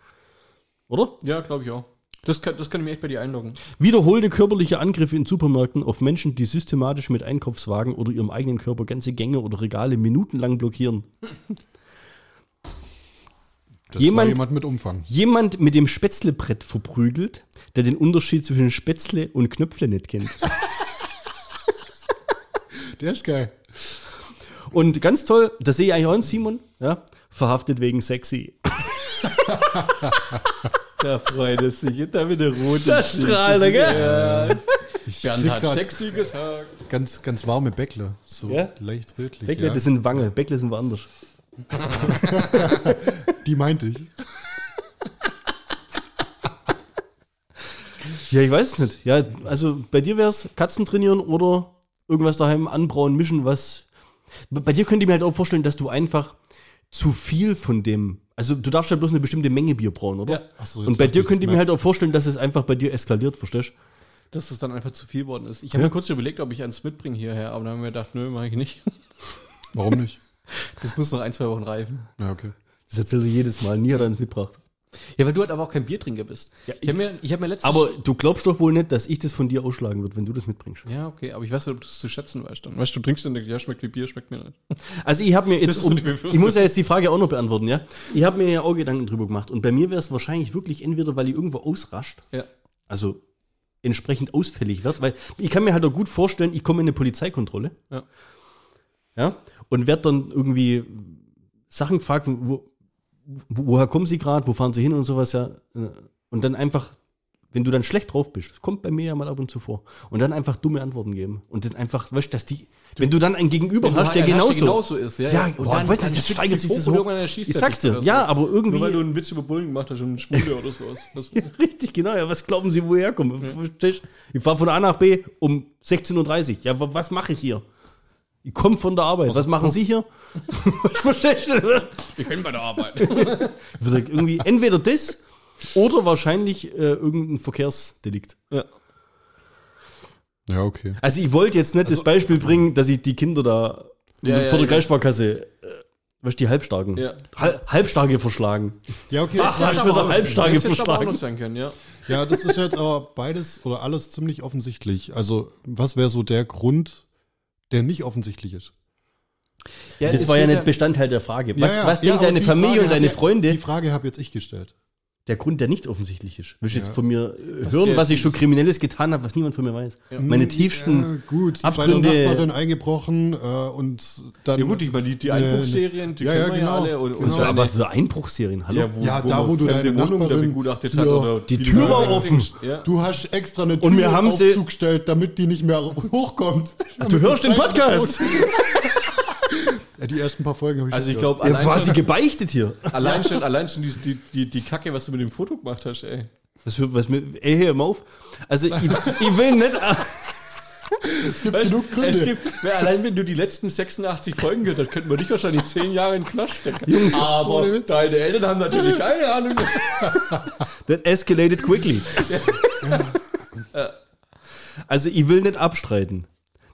Oder? Ja, glaube ich auch. Das kann, das kann ich mir echt bei dir einloggen. Wiederholte körperliche Angriffe in Supermärkten auf Menschen, die systematisch mit Einkaufswagen oder ihrem eigenen Körper ganze Gänge oder Regale minutenlang blockieren. Das jemand, jemand mit Umfang. Jemand mit dem Spätzlebrett verprügelt, der den Unterschied zwischen Spätzle und Knöpfle nicht kennt. [LAUGHS] der ist geil. Und ganz toll, da sehe ich eigentlich auch einen Simon, ja, verhaftet wegen sexy. [LAUGHS] da freut es sich. Da wieder rote Da strahlt er, gell? Ja. Ich Bernd hat sexy gesagt. Ganz, ganz warme Bäckle. So ja? leicht rötlich. Bäckle, ja. das sind Wange. Bäckle sind woanders. [LAUGHS] Die meinte ich. Ja, ich weiß es nicht. Ja, also bei dir wäre es Katzen trainieren oder irgendwas daheim anbrauen, mischen, was. Bei dir könnte ich mir halt auch vorstellen, dass du einfach zu viel von dem. Also du darfst ja bloß eine bestimmte Menge Bier brauen, oder? Ja. So, Und bei dir könnte ich mir halt auch vorstellen, dass es einfach bei dir eskaliert, verstehst du? Dass es dann einfach zu viel worden ist. Ich habe ja. mir kurz überlegt, ob ich eins mitbringe hierher, aber dann haben wir gedacht, nö, mache ich nicht. Warum nicht? Das muss noch ein, zwei Wochen reifen. Ja, okay. Das erzählst du jedes Mal. Nie hat er eins mitgebracht. Ja, weil du halt aber auch kein Biertrinker bist. Ja, ich habe mir, ich hab mir letztens. Aber du glaubst doch wohl nicht, dass ich das von dir ausschlagen würde, wenn du das mitbringst. Ja, okay, aber ich weiß nicht, ob du es zu schätzen weißt dann. Weißt du, du trinkst denkst, ja, schmeckt wie Bier, schmeckt mir nicht. [LAUGHS] Also ich habe mir jetzt, um, ich muss ja jetzt die Frage auch noch beantworten, ja. Ich habe mir ja auch Gedanken drüber gemacht und bei mir wäre es wahrscheinlich wirklich entweder, weil ich irgendwo ausrascht. Ja. Also entsprechend ausfällig wird, weil ich kann mir halt auch gut vorstellen, ich komme in eine Polizeikontrolle. Ja. Ja. Und werde dann irgendwie Sachen gefragt, wo, woher kommen sie gerade, wo fahren sie hin und sowas, ja. Und dann einfach, wenn du dann schlecht drauf bist, das kommt bei mir ja mal ab und zu vor, und dann einfach dumme Antworten geben. Und dann einfach, weißt dass die, wenn du dann ein Gegenüber hast, der genauso, genauso ist, ja. Ja, boah, dann, weißt du, das steigert sich so. Ich sag's dir, ja, aber irgendwie. Nur weil du einen Witz über Bullen gemacht hast und einen Schwule oder sowas. ja, [LAUGHS] richtig, genau, ja. Was glauben sie, woher kommen? Ja. Ich fahre von A nach B um 16.30 Uhr. Ja, was mache ich hier? Ich komme von der Arbeit. Was machen Sie hier? [LAUGHS] Verstehst du? Ich bin bei der Arbeit. [LAUGHS] ich würde irgendwie entweder das oder wahrscheinlich äh, irgendein Verkehrsdelikt. Ja. Ja, okay. Also ich wollte jetzt nicht also, das Beispiel bringen, dass ich die Kinder da ja, vor der Kreissparkasse, äh, was die Halbstarken, ja. Hal Halbstarke verschlagen. Ja, okay. Ach, hast du Halbstarke das verschlagen. Auch noch sein können, ja. ja, das ist jetzt aber beides oder alles ziemlich offensichtlich. Also was wäre so der Grund, der nicht offensichtlich ist. Ja, das war ja nicht Bestandteil der Frage. Was, ja, ja. was denkt deine Familie Frage und deine Freunde? Die Frage habe jetzt ich gestellt. Der Grund, der nicht offensichtlich ist. Willst du jetzt von mir was hören, was ich schon Kriminelles getan habe, was niemand von mir weiß? Meine tiefsten gut, Abgründe. Bei der Nachbarin eingebrochen äh, und dann. Ja gut, ich meine, die, die Einbruchserien, die ja, kennen ja, genau, ja alle. Und, genau. und aber für Einbruchserien, hallo? Ja, wo, ja wo da, wo du deine Wohnung Nachbarin begutachtet hat. Oder die Tür war offen. Du hast extra eine Tür und wir haben sie gestellt, damit die nicht mehr [LAUGHS] hochkommt. Du hörst den Podcast. Ja, die ersten paar Folgen habe ich Also ich glaube, allein quasi schon, gebeichtet hier. Allein schon, allein schon die, die, die, die Kacke, was du mit dem Foto gemacht hast, ey. Was, für, was mit, ey, hör mal auf. Also ich, ich will nicht... [LAUGHS] es gibt weißt, genug Gründe. Gibt, allein wenn du die letzten 86 Folgen gehört hast, könnten wir dich wahrscheinlich 10 Jahre in den Knast stecken. Jungs, aber deine Eltern haben natürlich keine Ahnung. [LAUGHS] That escalated quickly. [LAUGHS] Also ich will nicht abstreiten,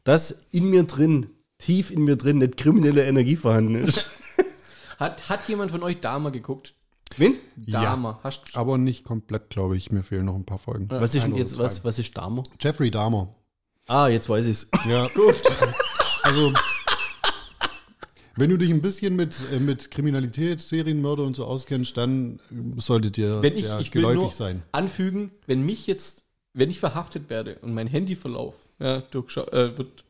dass in mir drin tief in mir drin nicht kriminelle Energie vorhanden ist. [LAUGHS] hat, hat jemand von euch Dama geguckt? Wen? Dama. Ja, aber nicht komplett, glaube ich. Mir fehlen noch ein paar Folgen. Was ist denn jetzt, was, was ist Dama? Jeffrey Dahmer. Ah, jetzt weiß ich es. Ja, [LAUGHS] gut. Also, wenn du dich ein bisschen mit, äh, mit Kriminalität, Serienmörder und so auskennst, dann sollte dir wenn ich, ja, ich geläufig sein. Anfügen, wenn mich jetzt, wenn ich verhaftet werde und mein Handyverlauf ja, äh, wird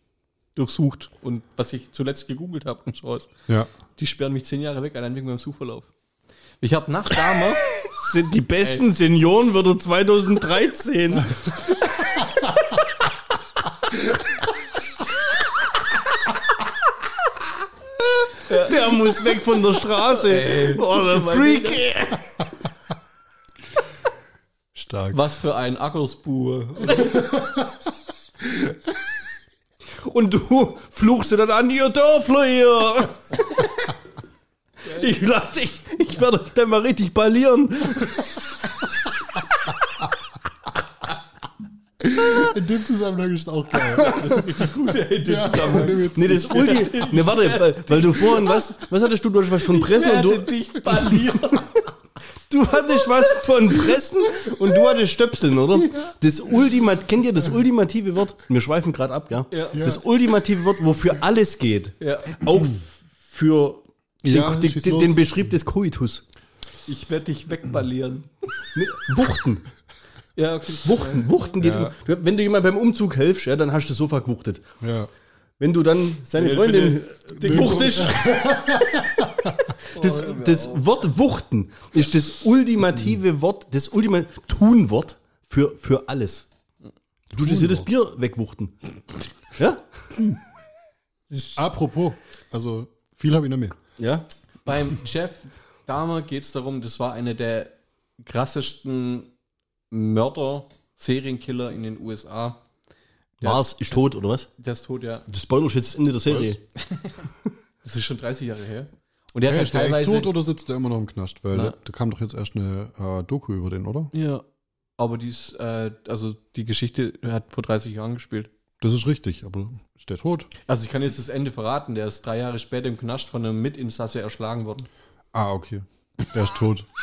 durchsucht und was ich zuletzt gegoogelt habe und so was. Ja. Die sperren mich zehn Jahre weg, allein wegen meinem Suchverlauf. Ich habe nach Dama [LAUGHS] sind die besten Seniorenwörter 2013. [LAUGHS] Der muss weg von der Straße. Ey, oh, der Freak. Stark. Was für ein Ackersbuhe. [LAUGHS] Und du fluchst dir dann an, ihr Dörfler hier. ich, lass dich, Ich werde euch dann mal richtig ballieren. In dem Zusammenhang ist es auch geil. Das ist richtig gut, in dem ja, Zusammenhang. Nee, das Ulti. Ne, warte, weil, weil, du vorhin was, was hattest du? Du hast was von Pressen und du. dich ballieren. Du hattest was von Pressen und du hattest Stöpseln, oder? Das Ultimat, kennt ihr das ultimative Wort? Wir schweifen gerade ab, ja? ja? Das ultimative Wort, wofür alles geht. Ja. Auch für ja, den, den, den Beschrieb des Coitus. Ich werde dich wegballieren. Wuchten. Ja, okay. Wuchten, Wuchten geht. Ja. Du, wenn du jemand beim Umzug hilfst, ja, dann hast du das Sofa gewuchtet. Ja. Wenn du dann seine Freundin den wuchtest. [LAUGHS] das, das Wort Wuchten ist das ultimative Wort, das ultimative Tunwort für, für alles. Du tust dir das Bier wegwuchten. Ja? Apropos, also viel habe ich noch mehr. Ja. Beim Jeff Dahmer geht es darum, das war eine der krassesten Mörder, Serienkiller in den USA. Mars ist tot, oder was? Der ist tot, ja. Das Spoiler steht jetzt Ende der Serie. [LAUGHS] das ist schon 30 Jahre her. Und der hey, ist der echt tot oder sitzt der immer noch im Knast? Weil da, da, kam doch jetzt erst eine äh, Doku über den, oder? Ja. Aber dies, äh, also die Geschichte hat vor 30 Jahren gespielt. Das ist richtig, aber ist der tot? Also ich kann jetzt das Ende verraten. Der ist drei Jahre später im Knast von einem Mitinsasse erschlagen worden. Ah, okay. Der ist tot. [LAUGHS]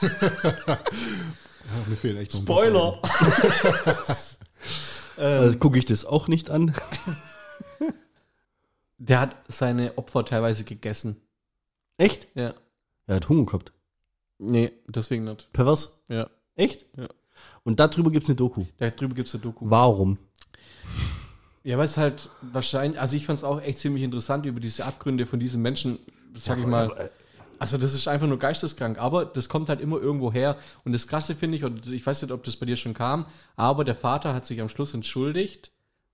Ja, mir fehlen echt Spoiler! [LAUGHS] ähm, also gucke ich das auch nicht an. [LAUGHS] Der hat seine Opfer teilweise gegessen. Echt? Ja. Er hat Hunger gehabt. Nee, deswegen nicht. Pervers? Ja. Echt? Ja. Und darüber gibt es eine Doku. Darüber gibt es eine Doku. Warum? Ja, weil es halt wahrscheinlich, also ich fand es auch echt ziemlich interessant über diese Abgründe von diesen Menschen, sag ich mal. Also das ist einfach nur geisteskrank, aber das kommt halt immer irgendwo her. Und das Krasse finde ich, und ich weiß nicht, ob das bei dir schon kam, aber der Vater hat sich am Schluss entschuldigt,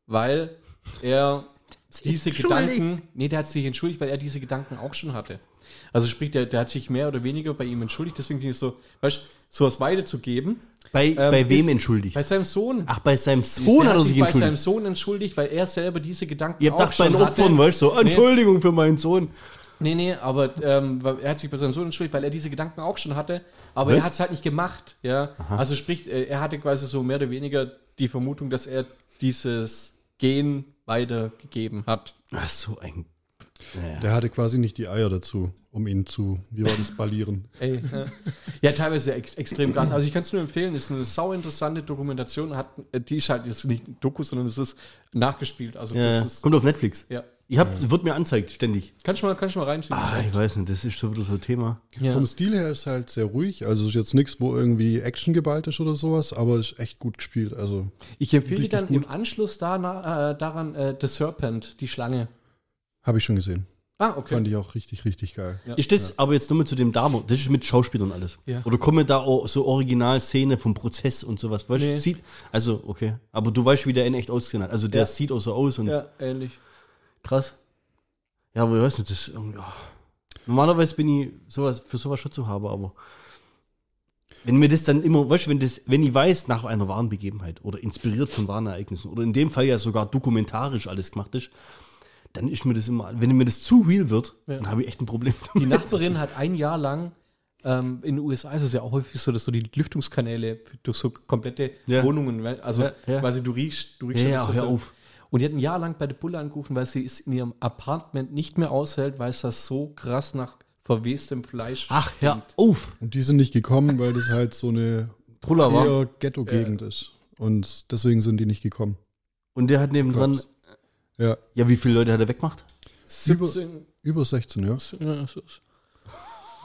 weil er [LAUGHS] diese Gedanken, nee, der hat sich entschuldigt, weil er diese Gedanken auch schon hatte. Also sprich, der, der hat sich mehr oder weniger bei ihm entschuldigt, deswegen finde ich so, weißt du, sowas weiterzugeben. Bei, ähm, bei wem ist, entschuldigt? Bei seinem Sohn. Ach, bei seinem Sohn der hat er sich, sich entschuldigt. Bei seinem Sohn entschuldigt, weil er selber diese Gedanken Ihr habt auch schon bei den Opfern, weißt du, so, Entschuldigung nee. für meinen Sohn. Nee, nee, aber ähm, er hat sich bei seinem Sohn entschuldigt, weil er diese Gedanken auch schon hatte, aber Was? er hat es halt nicht gemacht, ja. Aha. Also sprich, äh, er hatte quasi so mehr oder weniger die Vermutung, dass er dieses Gen weitergegeben hat. Ach so, ein naja. Der hatte quasi nicht die Eier dazu, um ihn zu, wie war das, ballieren. [LAUGHS] Ey, ja. ja, teilweise ex extrem krass. Also ich kann es nur empfehlen, ist eine sau interessante Dokumentation. Hat, die ist halt jetzt nicht Doku, sondern es ist nachgespielt. Also ja, ist, kommt auf Netflix. Ja. Ich hab, ja. wird mir anzeigt, ständig. Kannst du mal, kannst du mal reinschieben? Ah, ich weiß nicht, das ist so wieder so ein Thema. Ja. Vom Stil her ist halt sehr ruhig. Also ist jetzt nichts, wo irgendwie Action geballt ist oder sowas, aber ist echt gut gespielt. Also ich empfehle dir dann gut. im Anschluss da, äh, daran äh, The Serpent, die Schlange. Habe ich schon gesehen. Ah, okay. Fand ich auch richtig, richtig geil. Ja. Ist das ja. aber jetzt nur mit zu dem Damo, das ist mit Schauspielern alles. Ja. Oder kommen da auch so Originalszene vom Prozess und sowas? Weißt, nee. sieht, also, okay. Aber du weißt, wie der in echt ausgesehen hat. Also der ja. sieht auch so aus. Und ja, ähnlich. Krass. Ja, aber ich weiß nicht, das oh. Normalerweise bin ich sowas, für sowas schon zu haben, aber wenn mir das dann immer, weißt du, wenn, das, wenn ich weiß, nach einer wahren Begebenheit oder inspiriert von wahren Ereignissen oder in dem Fall ja sogar dokumentarisch alles gemacht ist, dann ist mir das immer, wenn mir das zu real wird, ja. dann habe ich echt ein Problem. Damit. Die Nachbarin hat ein Jahr lang ähm, in den USA ist es ja auch häufig so, dass so die Lüftungskanäle durch so komplette ja. Wohnungen, also ja, ja. quasi du riechst, du riechst ja, ja, hör auf. Und die hat ein Jahr lang bei der Bulle angerufen, weil sie es in ihrem Apartment nicht mehr aushält, weil es das so krass nach verwestem Fleisch Ach, ja, auf. Und die sind nicht gekommen, weil das halt so eine Ghetto-Gegend ist. Und deswegen sind die nicht gekommen. Und der hat nebendran ja. Ja, wie viele Leute hat er weggemacht? 17. Über, über 16, ja. ja so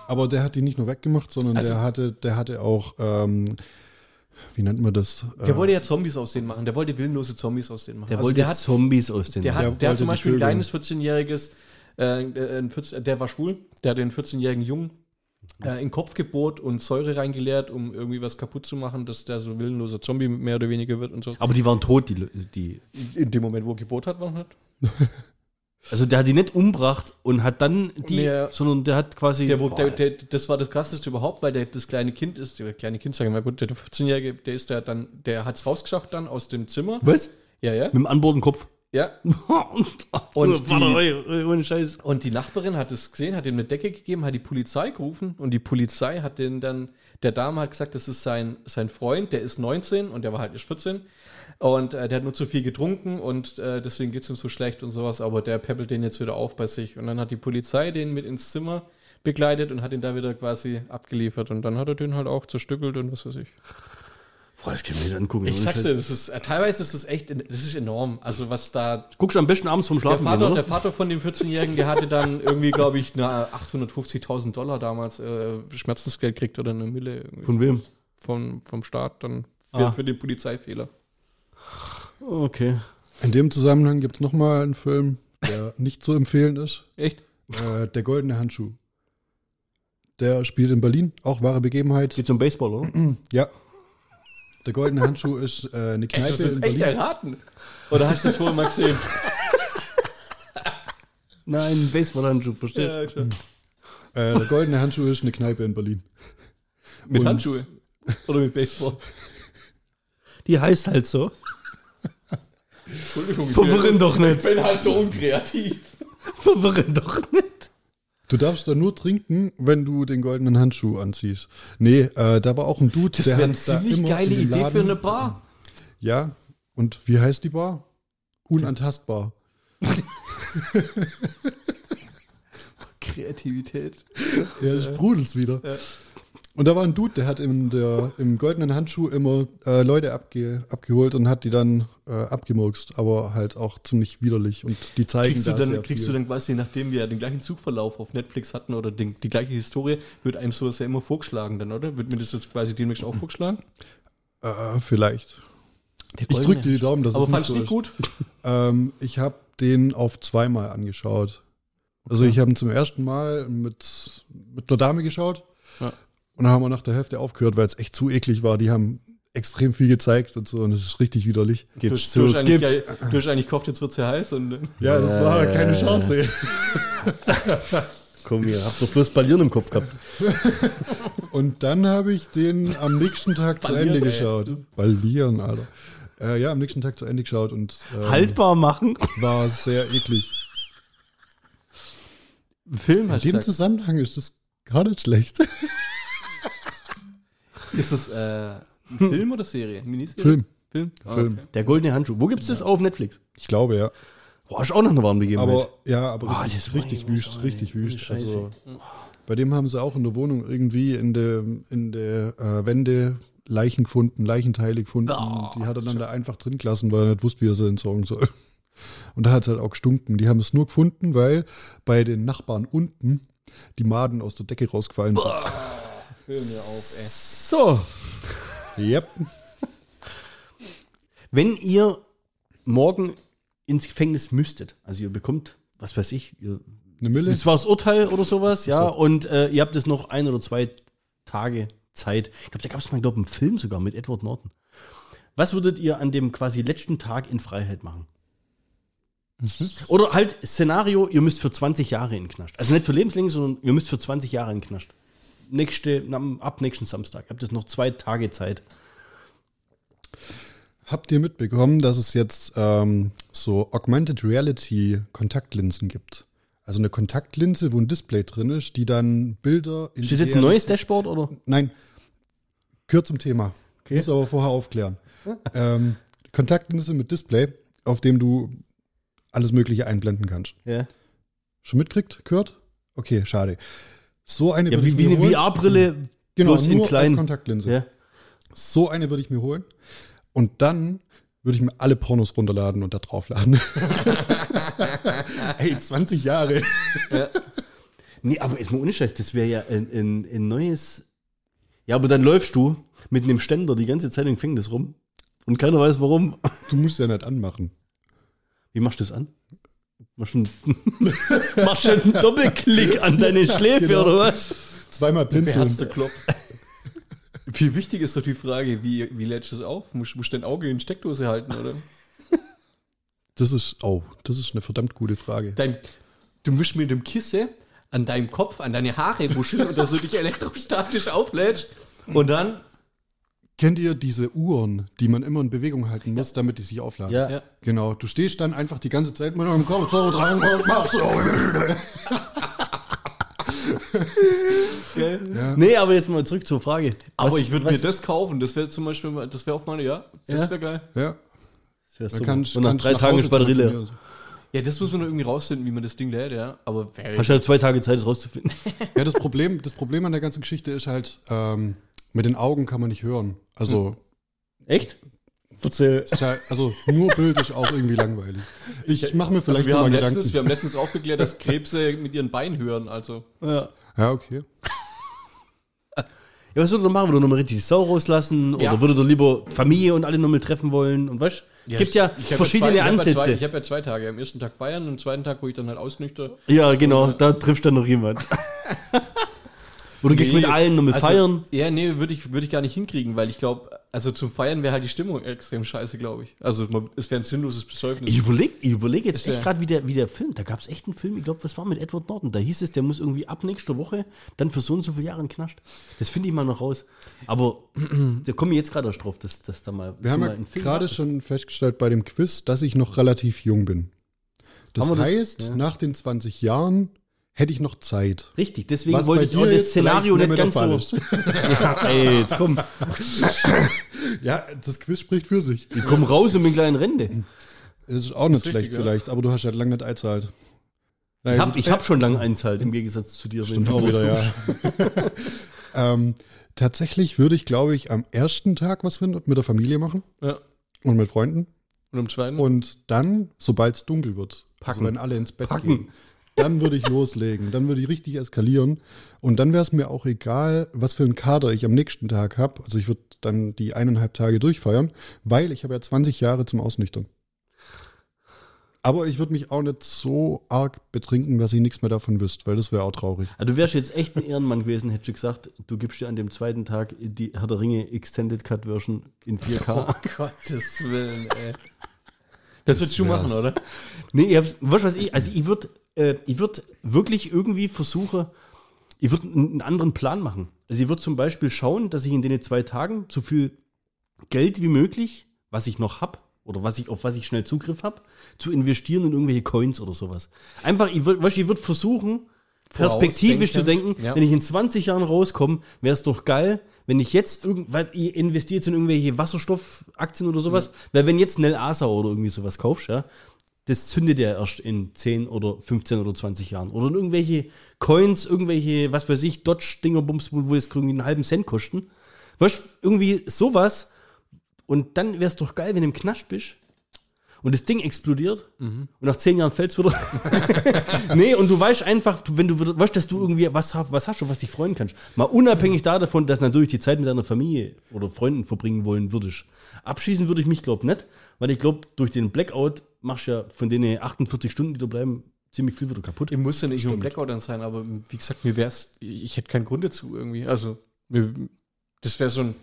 Aber der hat die nicht nur weggemacht, sondern also, der hatte, der hatte auch, ähm, wie nennt man das? Der äh, wollte ja Zombies aus denen machen. Der wollte willenlose Zombies aus denen machen. Der also wollte der hat, Zombies aus denen machen. Der hat, der hat zum Beispiel ein kleines 14-jähriges, äh, 14, der war schwul, der hatte einen 14-jährigen Jungen äh, in den Kopf gebohrt und Säure reingeleert, um irgendwie was kaputt zu machen, dass der so willenloser Zombie mehr oder weniger wird und so. Aber die waren tot, die. die in dem Moment, wo er gebohrt hat, waren halt. [LAUGHS] Also der hat die nicht umbracht und hat dann die, nee, sondern der hat quasi. Der, der, der, das war das krasseste überhaupt, weil der, das kleine Kind ist, der kleine Kind, sagen wir mal gut, der 14-Jährige, der ist der dann, der hat es rausgeschafft dann aus dem Zimmer. Was? Ja, ja. Mit dem Anbohrten Kopf. Ja. [LAUGHS] und, die, und die Nachbarin hat es gesehen, hat ihm eine Decke gegeben, hat die Polizei gerufen und die Polizei hat den dann, der Dame hat gesagt, das ist sein, sein Freund, der ist 19 und der war halt erst 14 und äh, der hat nur zu viel getrunken und äh, deswegen geht es ihm so schlecht und sowas, aber der peppelt den jetzt wieder auf bei sich und dann hat die Polizei den mit ins Zimmer begleitet und hat ihn da wieder quasi abgeliefert und dann hat er den halt auch zerstückelt und was weiß ich. Boah, das kann ich mir nicht angucken. Ich sag's dir, das ist, äh, teilweise ist das echt, das ist enorm. Also was da... Guckst du am besten abends vom Schlafen der Vater, gehen, Der Vater von dem 14-Jährigen, der hatte dann irgendwie, glaube ich, 850.000 Dollar damals äh, Schmerzensgeld kriegt oder eine Mille. Irgendwie. Von wem? Vom, vom Staat dann für, ah. für den Polizeifehler. Okay. In dem Zusammenhang gibt es nochmal einen Film, der [LAUGHS] nicht zu empfehlen ist. Echt? Äh, der goldene Handschuh. Der spielt in Berlin, auch wahre Begebenheit. Geht zum Baseball, oder? [CLEARS THROAT] ja. Der goldene Handschuh ist äh, eine Kneipe. Hast du das echt erraten? Oder hast du das vorher mal gesehen? [LAUGHS] Nein, Baseballhandschuh, verstehe. Ja, klar. Äh, der goldene Handschuh ist eine Kneipe in Berlin. Mit Und Handschuhe? Oder mit Baseball? Die heißt halt so. Entschuldigung, Verwirren doch nicht. Ich bin halt so unkreativ. Verwirren doch nicht. Du darfst da nur trinken, wenn du den goldenen Handschuh anziehst. Nee, äh, da war auch ein Dude, das der hat eine ziemlich geile Idee für eine Bar. Ja, und wie heißt die Bar? Unantastbar. [LAUGHS] Kreativität. Ja, das sprudelt's wieder. Ja. Und da war ein Dude, der hat in der, im goldenen Handschuh immer äh, Leute abge, abgeholt und hat die dann äh, abgemurkst, aber halt auch ziemlich widerlich. Und die zeigen kriegst da du dann, Kriegst viel. du dann quasi, nachdem wir den gleichen Zugverlauf auf Netflix hatten oder den, die gleiche Historie, wird einem sowas ja immer vorgeschlagen dann, oder? Wird mir das jetzt quasi demnächst auch vorgeschlagen? Äh, vielleicht. Ich drücke dir die Daumen, dass aber es nicht so ist. gut? Ähm, ich habe den auf zweimal angeschaut. Also ich habe ihn zum ersten Mal mit, mit einer Dame geschaut. Ja. Und dann haben wir nach der Hälfte aufgehört, weil es echt zu eklig war. Die haben extrem viel gezeigt und so und es ist richtig widerlich. Gib's du, zu, eigentlich, gib's. Du hast eigentlich gehofft, jetzt wird es ja heiß. Und, ja, das war äh, keine Chance. Komm, ihr habt doch bloß Ballieren im Kopf gehabt. und dann habe ich den am nächsten Tag zu Ende geschaut. Ballieren, Alter. Äh, ja, am nächsten Tag zu Ende geschaut und ähm, haltbar machen. War sehr eklig. Film In dem Zusammenhang ist das gar nicht schlecht. Ist das äh, ein Film oder Serie? Miniserie? Film. Film? Ah, Film. Okay. Der goldene Handschuh. Wo gibt es das auf Netflix? Ich glaube, ja. Boah, ist auch noch eine warme Begebenheit. Aber, ja, aber oh, das ist richtig wüst, richtig wüst. Also, bei dem haben sie auch in der Wohnung irgendwie in der, in der äh, Wände Leichen gefunden, Leichenteile gefunden. Oh, die hat er dann da einfach drin gelassen, weil er nicht wusste, wie er sie entsorgen soll. [LAUGHS] Und da hat es halt auch gestunken. Die haben es nur gefunden, weil bei den Nachbarn unten die Maden aus der Decke rausgefallen sind. Hör mir auf, ey. So. Yep. Wenn ihr morgen ins Gefängnis müsstet, also ihr bekommt, was weiß ich, ihr, eine Mille? Das war das Urteil oder sowas, ja, so. und äh, ihr habt es noch ein oder zwei Tage Zeit. Ich glaube, da gab es mal, glaube einen Film sogar mit Edward Norton. Was würdet ihr an dem quasi letzten Tag in Freiheit machen? Mhm. Oder halt Szenario, ihr müsst für 20 Jahre in den Knast. Also nicht für lebenslänglich, sondern ihr müsst für 20 Jahre in den Knast nächste, ab nächsten Samstag. Habt ihr noch zwei Tage Zeit. Habt ihr mitbekommen, dass es jetzt ähm, so Augmented Reality Kontaktlinsen gibt? Also eine Kontaktlinse, wo ein Display drin ist, die dann Bilder in. Ist das jetzt ein neues Dashboard oder? Nein, gehört zum Thema. Okay. Muss aber vorher aufklären. [LAUGHS] ähm, Kontaktlinse mit Display, auf dem du alles Mögliche einblenden kannst. Ja. Schon mitkriegt, gehört? Okay, schade. So eine ja, würde wie, ich mir wie eine VR-Brille, genau, nur in klein. als Kontaktlinse. Ja. So eine würde ich mir holen. Und dann würde ich mir alle Pornos runterladen und da draufladen. [LAUGHS] Ey, 20 Jahre. Ja. Nee, aber ist mal ohne Scheiß, das wäre ja ein, ein, ein, neues. Ja, aber dann läufst du mit einem Ständer die ganze Zeit im Gefängnis rum und keiner weiß warum. Du musst ja nicht anmachen. Wie machst du das an? Machst einen, [LAUGHS] machst einen Doppelklick an deine Schläfe genau. oder was? Zweimal blinzeln. [LAUGHS] Viel wichtiger ist doch die Frage, wie, wie lädst du es auf? Musst, du dein Auge in die Steckdose halten, oder? [LAUGHS] Das ist, oh, das ist eine verdammt gute Frage. Dein, du musst mit dem Kissen an deinem Kopf, an deine Haare wuscheln und dass du dich elektrostatisch auflädst und dann Kennt ihr diese Uhren, die man immer in Bewegung halten muss, damit die sich aufladen? Ja. ja. Genau. Du stehst dann einfach die ganze Zeit mit einem Kopf so dran und machst so. ja. Nee, aber jetzt mal zurück zur Frage. Was, aber ich würde mir das kaufen. Das wäre zum Beispiel, das wäre auf meine, ja, das wäre geil. Ja. Das wäre Kann, und nach drei Tagen ist Batterie leer. Ja, das muss man nur irgendwie rausfinden, wie man das Ding lädt, ja. Aber Hast du halt zwei Tage Zeit, das rauszufinden. ja, das Problem, das Problem an der ganzen Geschichte ist halt, ähm, mit den Augen kann man nicht hören. Also. Hm. Echt? Erzähl. Also nur Bild ist auch irgendwie langweilig. Ich mache mir also vielleicht also wir haben Gedanken. Letztens, wir haben letztens aufgeklärt, dass Krebse mit ihren Beinen hören, also. Ja, ja okay. Ja, was würdet ihr machen? Würdet ihr nochmal richtig Sau rauslassen? Ja. Oder würdet ihr lieber Familie und alle nochmal treffen wollen? Und was? Ja, gibt ja verschiedene ja zwei, Ansätze. Ich habe ja, hab ja, zwei Tage. Am ersten Tag feiern und am zweiten Tag, wo ich dann halt ausnüchter. Ja, genau. Da trifft dann noch jemand. [LAUGHS] Oder nee, gehst mit allen nochmal also, feiern? Ja, nee, würde ich, würd ich gar nicht hinkriegen, weil ich glaube, also zum Feiern wäre halt die Stimmung extrem scheiße, glaube ich. Also man, es wäre ein sinnloses Besäufnis. Ich überlege ich überleg jetzt echt gerade, wie der, wie der Film, da gab es echt einen Film, ich glaube, was war mit Edward Norton? Da hieß es, der muss irgendwie ab nächster Woche dann für so und so viele Jahre in Knast. Das finde ich mal noch raus. Aber da komme ich jetzt gerade erst drauf, dass, dass da mal. Wir haben ja gerade schon festgestellt bei dem Quiz, dass ich noch relativ jung bin. Das heißt, das? Ja. nach den 20 Jahren hätte ich noch Zeit. Richtig, deswegen Was wollte ich auch das Szenario nicht ganz so. [LAUGHS] ja, ey, jetzt komm. [LAUGHS] ja, das Quiz spricht für sich. Die kommen raus um den kleinen Rente. Das ist auch nicht schlecht richtig, vielleicht, aber du hast ja lange nicht einzahlt. Naja, ich habe ich hab schon lange einzahlt, im Gegensatz zu dir. Stimmt auch wieder, ja. [LAUGHS] ähm, tatsächlich würde ich, glaube ich, am ersten Tag was mit der Familie machen. Ja. Und mit Freunden. Und am zweiten? Und dann, sobald es dunkel wird, also Packen. also wenn alle ins Bett Packen. gehen, dann würde ich loslegen. Dann würde ich richtig eskalieren. Und dann wäre es mir auch egal, was für einen Kader ich am nächsten Tag habe. Also ich würde dann die eineinhalb Tage durchfeiern, weil ich habe ja 20 Jahre zum Ausnüchtern. Aber ich würde mich auch nicht so arg betrinken, dass ich nichts mehr davon wüsste, weil das wäre auch traurig. Also du wärst jetzt echt ein Ehrenmann gewesen, hätte ich gesagt, du gibst dir an dem zweiten Tag die Herr der Ringe Extended Cut Version in 4K. Oh Gottes Willen, ey. Das, das würdest du machen, oder? Nee, ich hab's, weißt du was ich, also ich würde äh, ich würde wirklich irgendwie versuchen, ich würde einen anderen Plan machen. Also ich würde zum Beispiel schauen, dass ich in den zwei Tagen so viel Geld wie möglich, was ich noch habe, oder was ich, auf was ich schnell Zugriff habe, zu investieren in irgendwelche Coins oder sowas. Einfach, ich würde würd versuchen, perspektivisch zu denken, ja. wenn ich in 20 Jahren rauskomme, wäre es doch geil, wenn ich jetzt irgend, weil ihr investiert in irgendwelche Wasserstoffaktien oder sowas, mhm. weil wenn jetzt Nel Asa oder irgendwie sowas kaufst, ja, das zündet ja erst in 10 oder 15 oder 20 Jahren. Oder in irgendwelche Coins, irgendwelche, was weiß ich, Dodge-Dingerbums, wo es irgendwie einen halben Cent kosten. Weißt du, irgendwie sowas. Und dann wäre es doch geil, wenn du im Knast bist und das Ding explodiert mhm. und nach 10 Jahren fällt es wieder. [LAUGHS] nee, und du weißt einfach, wenn du weißt, dass du irgendwie was, was hast und was dich freuen kannst. Mal unabhängig mhm. davon, dass natürlich die Zeit mit deiner Familie oder Freunden verbringen wollen würdest. Abschießen würde ich mich, glaube nicht, weil ich glaube, durch den Blackout machst du ja von den 48 Stunden, die da bleiben, ziemlich viel wieder kaputt. Ich muss ja nicht nur ein Blackout dann sein, aber wie gesagt, mir wäre es, ich hätte keinen Grund dazu irgendwie. Also, das wäre so ein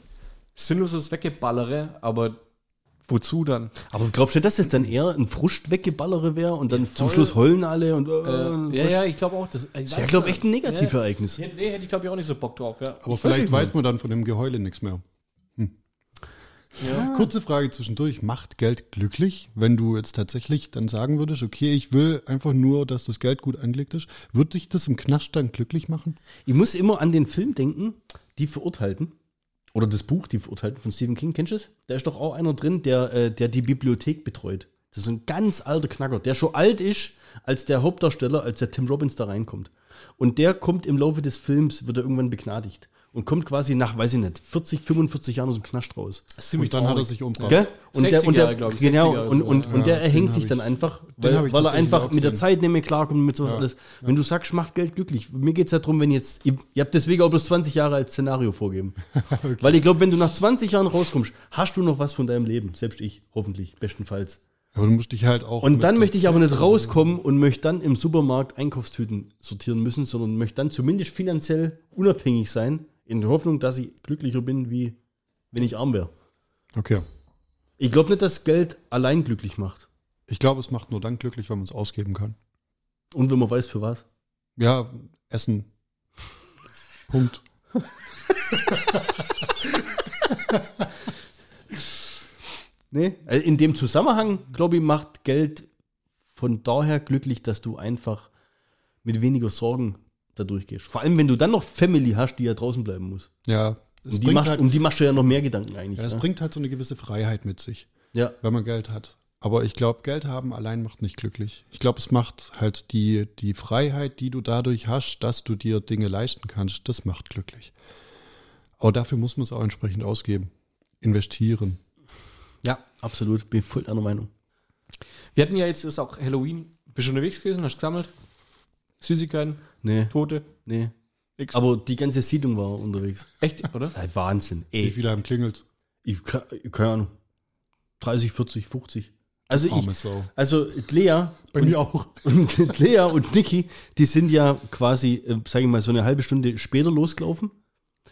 sinnloses Weggeballere, aber wozu dann? Aber glaubst du, dass es dann eher ein Frust weggeballere wäre und dann ja, zum Schluss heulen alle und. Äh, äh, ja, ja, ich glaube auch. Das, das wäre, glaube ich, echt ein Negativereignis. Ja, nee, hätte ich, glaube ich, auch nicht so Bock drauf, ja. Aber vielleicht weiß man dann von dem Geheule nichts mehr. Ja. Kurze Frage zwischendurch. Macht Geld glücklich, wenn du jetzt tatsächlich dann sagen würdest, okay, ich will einfach nur, dass das Geld gut angelegt ist? Würde dich das im Knast dann glücklich machen? Ich muss immer an den Film denken, Die Verurteilten. Oder das Buch, Die Verurteilten von Stephen King. Kennst du es? Da ist doch auch einer drin, der, äh, der die Bibliothek betreut. Das ist ein ganz alter Knacker, der schon alt ist als der Hauptdarsteller, als der Tim Robbins da reinkommt. Und der kommt im Laufe des Films, wird er irgendwann begnadigt und kommt quasi nach, weiß ich nicht, 40, 45 Jahren aus dem Knast raus. Und dann hat er sich umgebracht. Ja. Und der, und der, ich, genau, und, und, und der erhängt sich dann einfach, weil, weil er einfach mit der Zeit nicht mehr klarkommt mit sowas ja. alles. Wenn du sagst, macht Geld glücklich. Mir geht es ja darum, wenn jetzt, ihr, ihr habt deswegen auch bloß 20 Jahre als Szenario vorgeben. [LAUGHS] okay. Weil ich glaube, wenn du nach 20 Jahren rauskommst, hast du noch was von deinem Leben. Selbst ich, hoffentlich, bestenfalls. Aber du musst dich halt auch. Und dann möchte ich aber nicht rauskommen und möchte dann im Supermarkt Einkaufstüten sortieren müssen, sondern möchte dann zumindest finanziell unabhängig sein in der Hoffnung, dass ich glücklicher bin, wie wenn ich arm wäre. Okay. Ich glaube nicht, dass Geld allein glücklich macht. Ich glaube, es macht nur dann glücklich, wenn man es ausgeben kann. Und wenn man weiß, für was. Ja, Essen. Punkt. nee, also in dem Zusammenhang, glaube ich, macht Geld von daher glücklich, dass du einfach mit weniger Sorgen da durchgehst. Vor allem, wenn du dann noch Family hast, die ja draußen bleiben muss. Ja. Um die, machst, halt, um die machst du ja noch mehr Gedanken eigentlich. Ja, es ne? bringt halt so eine gewisse Freiheit mit sich. Ja. Wenn man Geld hat. Aber ich glaube, Geld haben allein macht nicht glücklich. Ich glaube, es macht halt die, die Freiheit, die du dadurch hast, dass du dir Dinge leisten kannst, das macht glücklich. Aber dafür muss man es auch entsprechend ausgeben. Investieren. Ja, absolut. Bin voll einer Meinung. Wir hatten ja jetzt ist auch Halloween. Bist du unterwegs gewesen? Hast du gesammelt? Süßigkeiten? Nee. Tote? Nee. Nix. Aber die ganze Siedlung war unterwegs. Echt, oder? Ja, Wahnsinn. Ey. Wie viele haben klingelt? Ich, keine Ahnung. 30, 40, 50. Also ich, also Lea bei mir auch [LAUGHS] und Lea und Niki, die sind ja quasi, äh, sage ich mal, so eine halbe Stunde später losgelaufen.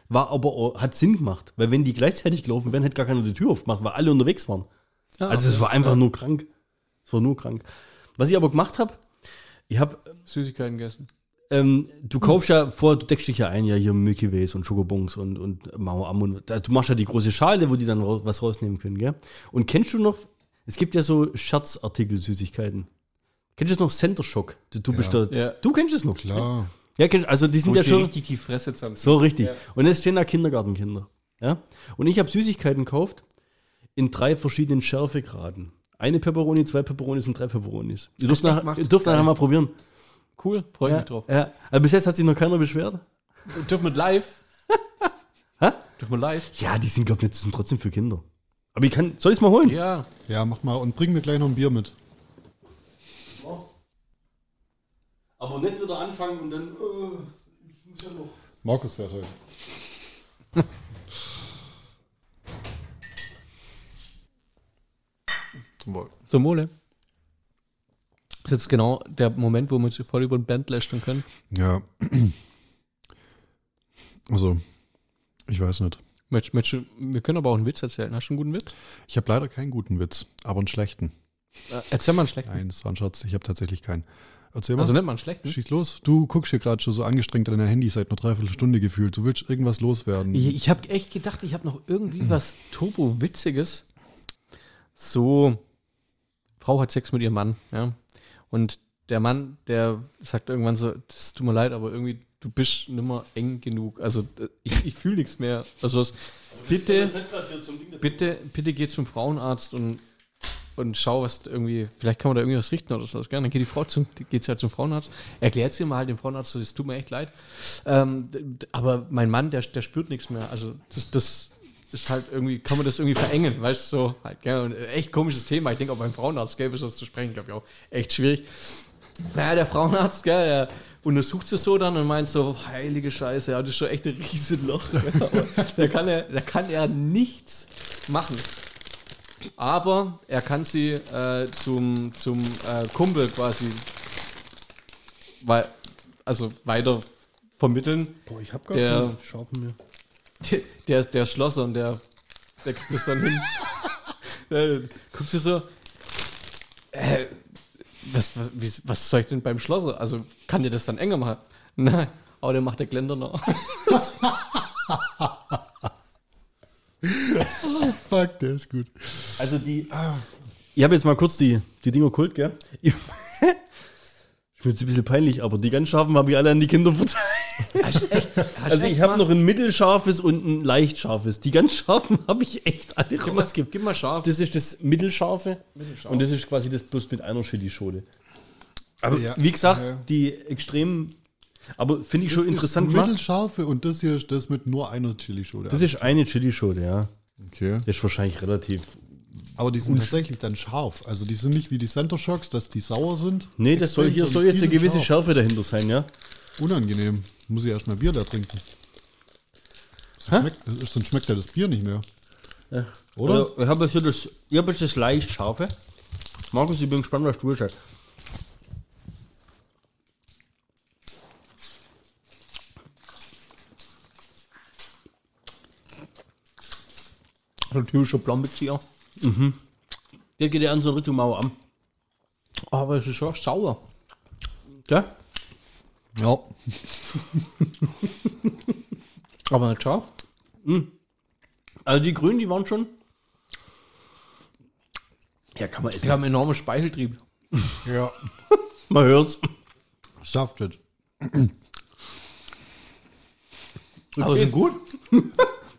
War aber hat Sinn gemacht, weil wenn die gleichzeitig gelaufen wären, hätte gar keiner die Tür aufgemacht, weil alle unterwegs waren. Ah, also es war einfach ja. nur krank. Es war nur krank. Was ich aber gemacht habe, ich habe Süßigkeiten gegessen. Ähm, du kaufst ja vor, du deckst dich ja ein, ja hier Milky Ways und Schokobons und, und Mauer Am und du machst ja die große Schale, wo die dann raus, was rausnehmen können, gell? Und kennst du noch, es gibt ja so Scherzartikel, Süßigkeiten. Kennst du das noch Center Shock? Du, du bist da, ja. du kennst es noch. Klar. Ja, kennst, also die sind ja schon. richtig die Fresse zusammen. So richtig. Ja. Und es stehen da Kindergartenkinder. Ja? Und ich habe Süßigkeiten gekauft in drei verschiedenen Schärfegraden. Eine Pepperoni, zwei Peperonis und drei Peperonis. Ihr dürft, nach, ihr dürft nachher mal probieren. Cool, freue ja, mich drauf. Ja. Aber bis jetzt hat sich noch keiner beschwert. Dürfen wir live? [LAUGHS] Hä? Dürfen wir live? Ja, die sind, glaube ich, nicht, sind trotzdem für Kinder. Aber ich kann, soll ich es mal holen? Ja. Ja, mach mal und bring mir gleich noch ein Bier mit. Aber nicht wieder anfangen und dann, äh, ich muss ja noch. Markus fährt heute. [LAUGHS] Zum Wohle ist jetzt genau der Moment, wo wir uns voll über den Band lästern können. Ja. [CLEARS THROAT] Also, ich weiß nicht. Mensch, Mensch, wir können aber auch einen Witz erzählen. Hast du einen guten Witz? Ich habe leider keinen guten Witz, aber einen schlechten. Äh, erzähl mal einen schlechten. Nein, das war ein Schatz. Ich habe tatsächlich keinen. Erzähl mal. Also nicht mal einen schlechten? Schieß los. Du guckst hier gerade schon so angestrengt an dein Handy seit einer Dreiviertelstunde gefühlt. Du willst irgendwas loswerden. Ich, ich habe echt gedacht, ich habe noch irgendwie was Turbo-Witziges. So, Frau hat Sex mit ihrem Mann, ja. Und der Mann, der sagt irgendwann so, das tut mir leid, aber irgendwie, du bist nimmer eng genug. Also ich, ich fühle nichts mehr. Also was, bitte, bitte, bitte geh zum Frauenarzt und, und schau, was irgendwie, vielleicht kann man da irgendwie was richten oder so. Dann geht die Frau zum, geht sie halt zum Frauenarzt, erklärt sie mal halt dem Frauenarzt, so, das tut mir echt leid. Ähm, aber mein Mann, der, der spürt nichts mehr. Also das, das ist halt irgendwie, kann man das irgendwie verengen, weißt du, so, halt, gell, und echt komisches Thema. Ich denke, auch beim Frauenarzt gäbe es was zu sprechen, glaube ich auch echt schwierig. Naja, der Frauenarzt, gell, der untersucht es so dann und meint so, heilige Scheiße, ja, das ist schon echt ein Riesenloch. [LAUGHS] da, kann er, da kann er nichts machen. Aber er kann sie äh, zum, zum äh, Kumpel quasi weil, also weiter vermitteln. Boah, ich hab gar der, keinen Scharfen mehr der, der, der Schlosser und der, der kriegt das dann hin. [LAUGHS] der, guckt sich so, äh, was, was, wie, was soll ich denn beim Schlosser? Also kann der das dann enger machen? Nein, aber der macht der Geländer noch. oh, [LAUGHS] fuck, der ist gut. Also die. Ich habe jetzt mal kurz die, die Dinger geholt, gell? Ich, [LAUGHS] ich bin jetzt ein bisschen peinlich, aber die ganz scharfen habe ich alle an die Kinder verteilt. Hast echt, [LAUGHS] also ich habe noch ein mittelscharfes und ein leicht scharfes. Die ganz scharfen [LAUGHS] habe ich echt alle gib rausgegeben. Gib mal scharf. Das ist das mittelscharfe Mittelscharf. und das ist quasi das plus mit einer Chili-Schode. Aber ja, wie gesagt, ja. die extremen aber finde ich das schon interessant. Das mittelscharfe und das hier ist das mit nur einer Chili-Schode. Das ist eine Chili-Schode, ja. Okay. Das ist wahrscheinlich relativ aber die sind tatsächlich dann scharf. Also die sind nicht wie die Center Shocks, dass die sauer sind. Nee, das soll hier soll jetzt eine gewisse scharf. Schärfe dahinter sein, ja. Unangenehm. Muss ich erstmal Bier da trinken. Sonst schmeckt, sonst schmeckt ja das Bier nicht mehr. Ja. Oder? Also, ich habe jetzt, das, ich hab jetzt das leicht scharfe. Markus, ich bin gespannt, was du sagst. So ein typischer Blombezier. Mhm. Der geht ja an so Richtung Mauer an. Aber es ist schon sauer. Ja? Ja. [LAUGHS] Aber nicht scharf. Mhm. Also die Grünen, die waren schon. Ja, kann man essen. Die haben enormen Speicheltrieb. [LAUGHS] Ja. [LAUGHS] Man hört's. Saftet. Aber sind gut.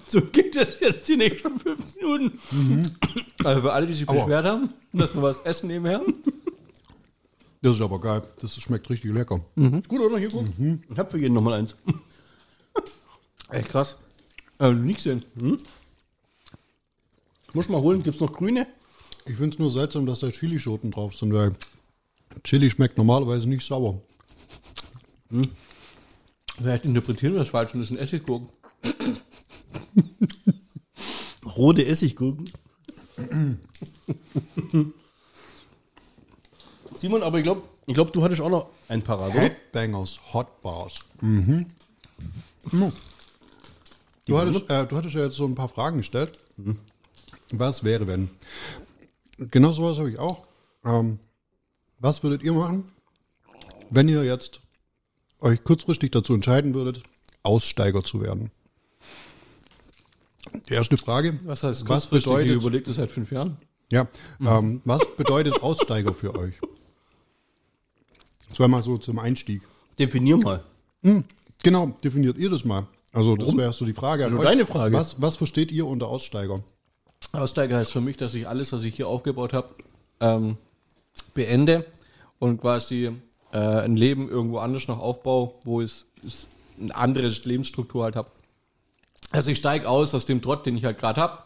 so geht das jetzt die nächsten fünf Minuten. Also für alle, die sich Aua. beschwert haben, dass wir was essen nebenher. Das ist aber geil. Das schmeckt richtig lecker. Ist gut, oder? Hier, guck. Ich hab für jeden nochmal eins. [LAUGHS] Echt krass. Äh, nicht gesehen. Muss ich mal holen. Gibt's noch grüne? Ich finde es nur seltsam, dass da Chilischoten drauf sind, weil Chili schmeckt normalerweise nicht sauer. Vielleicht interpretieren wir das falsch und das sind Essiggurken. [LAUGHS] Rote Essiggurken. [LAUGHS] Simon, aber ich glaube, ich glaub, du hattest auch noch ein oder? Headbangers Hot Bars. Mhm. Mhm. Du, hattest, äh, du hattest ja jetzt so ein paar Fragen gestellt. Was wäre, wenn? Genau sowas habe ich auch. Ähm, was würdet ihr machen, wenn ihr jetzt euch kurzfristig dazu entscheiden würdet, Aussteiger zu werden? Die erste Frage. Was heißt was bedeutet, überlegt das seit fünf Jahren. ja, ähm, was bedeutet Aussteiger für euch? Das wäre mal so zum Einstieg. Definier mal. Genau, definiert ihr das mal. Also das wäre so die Frage an Also deine Frage. Was, was versteht ihr unter Aussteiger? Aussteiger heißt für mich, dass ich alles, was ich hier aufgebaut habe, ähm, beende und quasi äh, ein Leben irgendwo anders noch aufbaue, wo es, es eine andere Lebensstruktur halt habe. Also ich steige aus aus dem Trott, den ich halt gerade habe,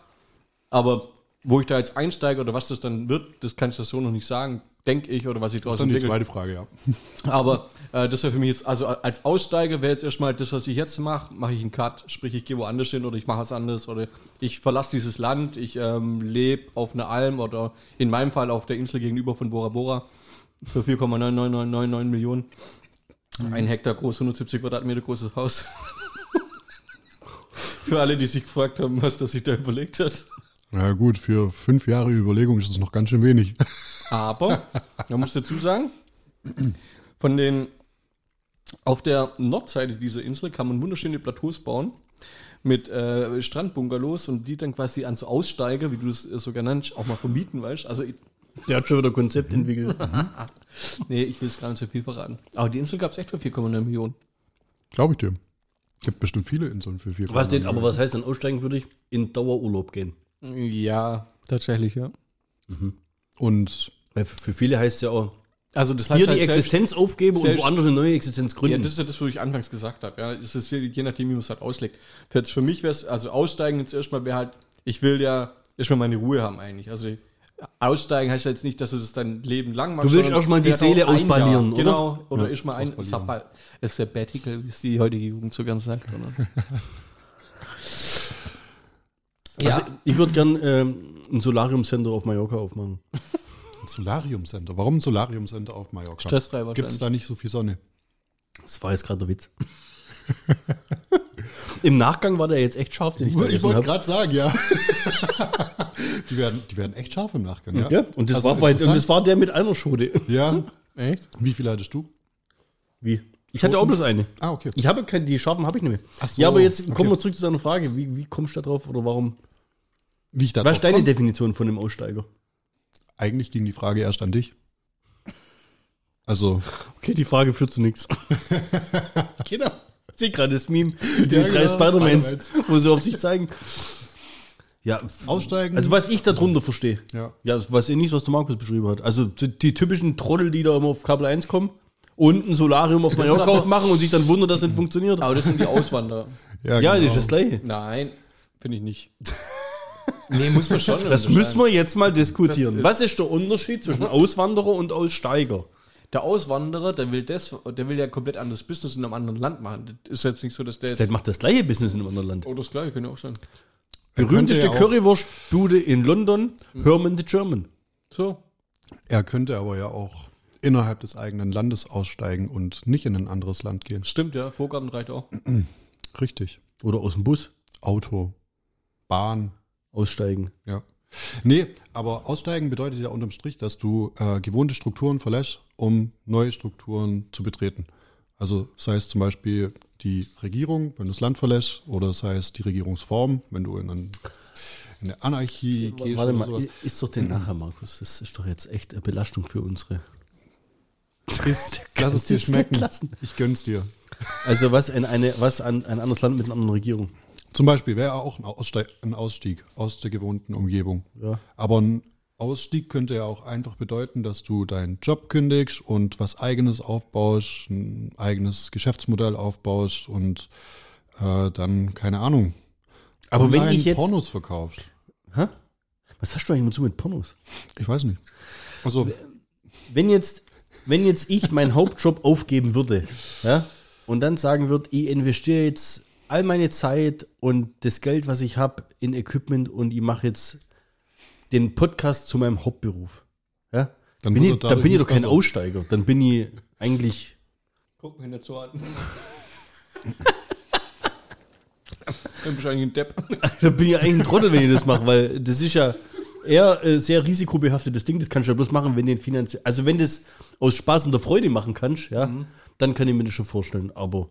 aber wo ich da jetzt einsteige oder was das dann wird, das kann ich das so noch nicht sagen, denke ich, oder was ich Das draus ist dann die zweite Frage, ja. [LAUGHS] Aber äh, das wäre für mich jetzt, also als Aussteiger wäre jetzt erstmal das, was ich jetzt mache, mache ich einen Cut, sprich ich gehe woanders hin oder ich mache was anderes oder ich verlasse dieses Land, ich ähm, lebe auf einer Alm oder in meinem Fall auf der Insel gegenüber von Bora Bora für 4,99999 Millionen. Ein Hektar groß, 170 Quadratmeter großes Haus. [LAUGHS] für alle, die sich gefragt haben, was das sich da überlegt hat. Na gut, für fünf Jahre Überlegung ist das noch ganz schön wenig. [LAUGHS] Aber, man muss dazu sagen, von den, auf der Nordseite dieser Insel kann man wunderschöne Plateaus bauen mit äh, Strandbungalows und die dann quasi an so Aussteiger, wie du es äh, so genannt, auch mal vermieten, weißt Also, ich, Der hat schon wieder Konzept entwickelt. [LAUGHS] nee, ich will es gar nicht so viel verraten. Aber die Insel gab es echt für 4,9 Millionen. Glaube ich dir. Gibt bestimmt viele Inseln für vier Was denn, aber was heißt denn aussteigen würde ich? In Dauerurlaub gehen. Ja, tatsächlich, ja. Und für viele heißt es ja auch, Also das heißt hier die halt selbst- Existenz aufgeben und selbst- woanders eine neue Existenz Ja, gründen. das ist ja das, was ich anfangs gesagt habe. Ja, es ist je, nachdem, wie man es halt auslegt. Für, jetzt für mich wäre es, also aussteigen jetzt erstmal wäre halt, ich will ja erstmal meine Ruhe haben eigentlich. Also aussteigen heißt ja jetzt nicht, dass es dein Leben lang macht. Du willst erstmal die Seele ausbalieren, Jahr. oder? Genau. Oder Ja, erstmal ein Sabbatical, wie es die heutige Jugend so gern sagt. Oder? [LAUGHS] Also ich würde gern ähm, ein Solarium-Center auf Mallorca aufmachen. ein Solarium-Center. Warum ein Solarium-Center auf Mallorca? Stressfrei Gibt es wahrscheinlich. da nicht so viel Sonne? Das war jetzt gerade der Witz. [LAUGHS] Im Nachgang war der jetzt echt scharf, den ich, Ich wollte gerade sagen, ja. [LAUGHS] die, werden, die werden echt scharf im Nachgang, ja. Ja, und das, Also war bei, und das war der mit einer Schote. Ja. Echt? Wie viel hattest du? Wie? Ich hatte auch bloß eine. Ah, okay. Ich habe keine, die scharfen habe ich nicht mehr. Ach so, ja, aber jetzt okay. kommen wir zurück zu deiner Frage. Wie, wie kommst du da drauf oder warum? Wie ich da Was ist deine komm? Definition von einem Aussteiger? Eigentlich ging die Frage erst an dich. Also, [LAUGHS] Okay, die Frage führt zu nichts. [LAUGHS] genau. Ich sehe gerade das Meme mit den Ja, drei genau, Spider-Mans, Spider-Mans. wo sie auf sich zeigen. Ja, aussteigen. also was ich darunter verstehe. Ja. Ja, ich nicht, was der Markus beschrieben hat. Also die, die typischen Trottel, die da immer auf Kabel 1 kommen und ein Solarium auf Mallorca aufmachen und sich dann wundern, dass es nicht funktioniert. Aber das sind die Auswanderer. [LAUGHS] ja, Ja, das genau. ist das Gleiche. Nein, finde ich nicht. [LAUGHS] nee, muss man schon. Das müssen wir jetzt mal diskutieren. Das ist- Was ist der Unterschied zwischen Auswanderer und Aussteiger? Der Auswanderer, der will das, der will ja komplett anderes Business in einem anderen Land machen. Das ist jetzt nicht so, dass der jetzt. Der macht das gleiche Business in einem anderen Land. Oh, das gleiche könnte auch sein. Er Berühmteste ja Currywurstbude in London, Herman the German. So. Er könnte aber ja auch innerhalb des eigenen Landes aussteigen und nicht in ein anderes Land gehen. Stimmt, ja. Vorgarten reicht auch. [CLEARS THROAT] Richtig. Oder aus dem Bus Auto, Bahn, aussteigen. ja. Nee, aber aussteigen bedeutet ja unterm Strich, dass du äh, gewohnte Strukturen verlässt, um neue Strukturen zu betreten. Also sei es zum Beispiel die Regierung, wenn du das Land verlässt, oder sei es die Regierungsform, wenn du in ein eine Anarchie. Kirche Warte mal, sowas. ist doch den nachher, Markus. Das ist doch jetzt echt eine Belastung für unsere. Ist, lass es dir schmecken. Ich gönn's dir. Also was in eine, was an ein anderes Land mit einer anderen Regierung? Zum Beispiel wäre auch ein Ausstieg, ein Ausstieg aus der gewohnten Umgebung. Ja. Aber ein Ausstieg könnte ja auch einfach bedeuten, dass du deinen Job kündigst und was eigenes aufbaust, ein eigenes Geschäftsmodell aufbaust und äh, dann, keine Ahnung, aber wenn ich jetzt Pornos verkaufst. Hä? Was hast du eigentlich mit Pornos? Ich weiß nicht. Also wenn jetzt wenn jetzt ich meinen Hauptjob aufgeben würde, ja, und dann sagen würde, ich investiere jetzt all meine Zeit und das Geld, was ich habe, in Equipment und ich mache jetzt den Podcast zu meinem Hauptberuf. Ja? Dann bin ich, dann bin ich doch kein Aussteiger. Dann bin ich eigentlich. Guck mich nicht so an. [LAUGHS] dann bist du eigentlich ein Depp. [LAUGHS] dann bin ich eigentlich ein Trottel, wenn ich das mache, weil das ist ja eher äh, sehr risikobehaftetes Ding. Das kannst du ja bloß machen, wenn den finanziell. Also, wenn das aus Spaß und der Freude machen kannst, ja, mhm. dann kann ich mir das schon vorstellen. Aber.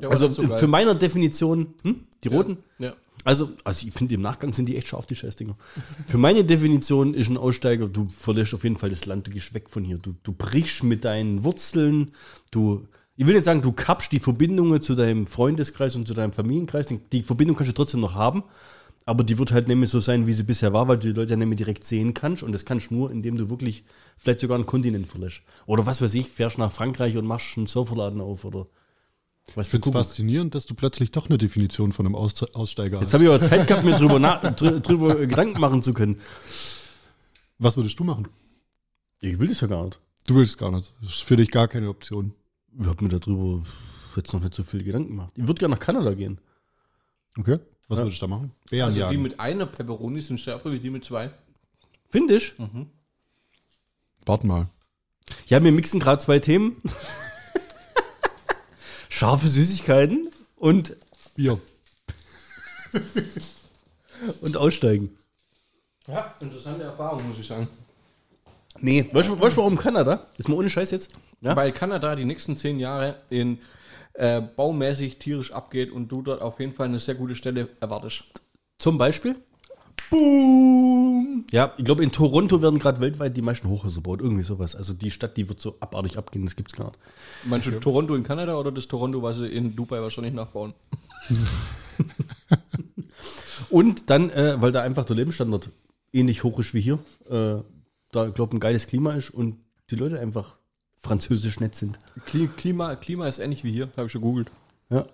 Ja, also, so für meiner Definition, hm, die roten? Ja. Also, also ich finde, im Nachgang sind die echt scharf, die Scheißdinger. [LAUGHS] Für meine Definition ist ein Aussteiger, du verlässt auf jeden Fall das Land, du gehst weg von hier. Du, du brichst mit deinen Wurzeln, du, ich will nicht sagen, du kappst die Verbindungen zu deinem Freundeskreis und zu deinem Familienkreis. Die Verbindung kannst du trotzdem noch haben, aber die wird halt nämlich so sein, wie sie bisher war, weil du die Leute ja nämlich direkt sehen kannst. Und das kannst du nur, indem du wirklich vielleicht sogar einen Kontinent verlässt. Oder was weiß ich, fährst nach Frankreich und machst einen Surferladen auf oder ich finde es faszinierend, dass du plötzlich doch eine Definition von einem Aus Aussteiger Jetzt hast. Jetzt habe ich aber Zeit gehabt, mir drüber, drüber Gedanken machen zu können. Was würdest du machen? Ich will das ja gar nicht. Du willst gar nicht. Das ist für dich gar keine Option. Ich habe mir darüber jetzt noch nicht so viel Gedanken gemacht. Ich würde gerne nach Kanada gehen. Okay. Was ja. würdest du da machen? Bären also die mit einer Peperoni sind schärfer wie die mit zwei. Finde ich. Mhm. Warte mal. Ja, wir mixen gerade zwei Themen [LAUGHS] scharfe Süßigkeiten und Bier. [LAUGHS] und aussteigen. Ja, interessante Erfahrung, muss ich sagen. Nee, weißt du warum Kanada? Ist mal ohne Scheiß jetzt? Ja? Weil Kanada die nächsten zehn Jahre in äh, baumäßig tierisch abgeht und du dort auf jeden Fall eine sehr gute Stelle erwartest. Zum Beispiel? Boom! Ja, ich glaube, in Toronto werden gerade weltweit die meisten Hochhäuser gebaut. Irgendwie sowas. Also die Stadt, die wird so abartig abgehen, das gibt's gar nicht. Meinst du Toronto in Kanada oder das Toronto, was sie in Dubai wahrscheinlich nachbauen? [LAUGHS] Und dann, äh, weil da einfach der Lebensstandard ähnlich hoch ist wie hier, äh, da, glaube ein geiles Klima ist und die Leute einfach französisch nett sind. Klima, Klima ist ähnlich wie hier, habe ich schon googelt. Ja.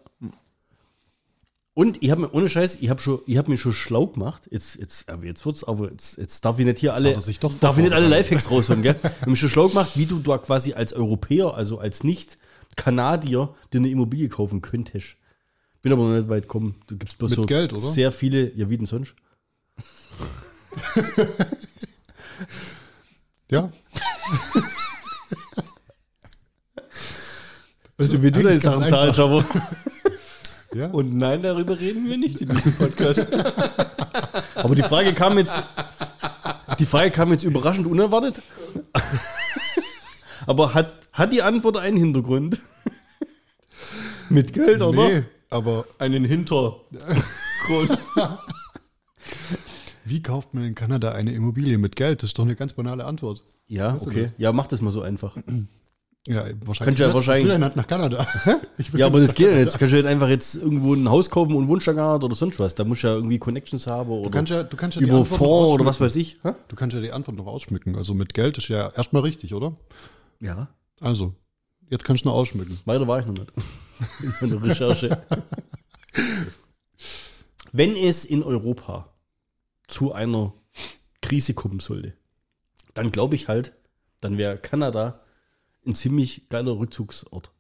Und ich habe mir, ohne Scheiß, ich habe schon, ich habe mir schon schlau gemacht. Jetzt, jetzt, aber jetzt wird's, aber jetzt, jetzt darf ich nicht hier alle, darf ich nicht alle Lifehacks rausholen, gell? Ich habe mir schon schlau gemacht, wie du da quasi als Europäer, also als Nicht-Kanadier, dir eine Immobilie kaufen könntest. Bin aber noch nicht weit gekommen. Du gibst bloß Mit so Geld, oder? sehr viele, ja, wie denn sonst? ja. [LAUGHS] Weißt du, wie du deine Sachen zahlst, [LAUGHS] aber. Ja. Und nein, darüber reden wir nicht in diesem Podcast. [LAUGHS] Aber die Frage kam jetzt, die Frage kam jetzt überraschend unerwartet. [LAUGHS] Aber hat, hat die Antwort einen Hintergrund? Mit Geld, oder? Nee, aber. Einen Hintergrund. Wie kauft man in Kanada eine Immobilie mit Geld? Das ist doch eine ganz banale Antwort. Ja, okay. Ja, mach das mal so einfach. Ja, wahrscheinlich. Ja wahrscheinlich. [LAUGHS] Ich will nach Kanada. ja, aber das geht ja nicht. Du kannst ja einfach jetzt irgendwo ein Haus kaufen und Wunschstagart oder sonst was. Da musst du ja irgendwie Connections haben oder du kannst ja, du kannst ja über Fonds oder was weiß ich. Ha? Du kannst ja die Antwort noch ausschmücken. Also mit Geld ist ja erstmal richtig, oder? Ja. Also, jetzt kannst du noch ausschmücken. Weiter war ich noch nicht. [LAUGHS] in meiner Recherche. Wenn es in Europa zu einer Krise kommen sollte, dann glaube ich halt, dann wäre Kanada ein ziemlich geiler Rückzugsort.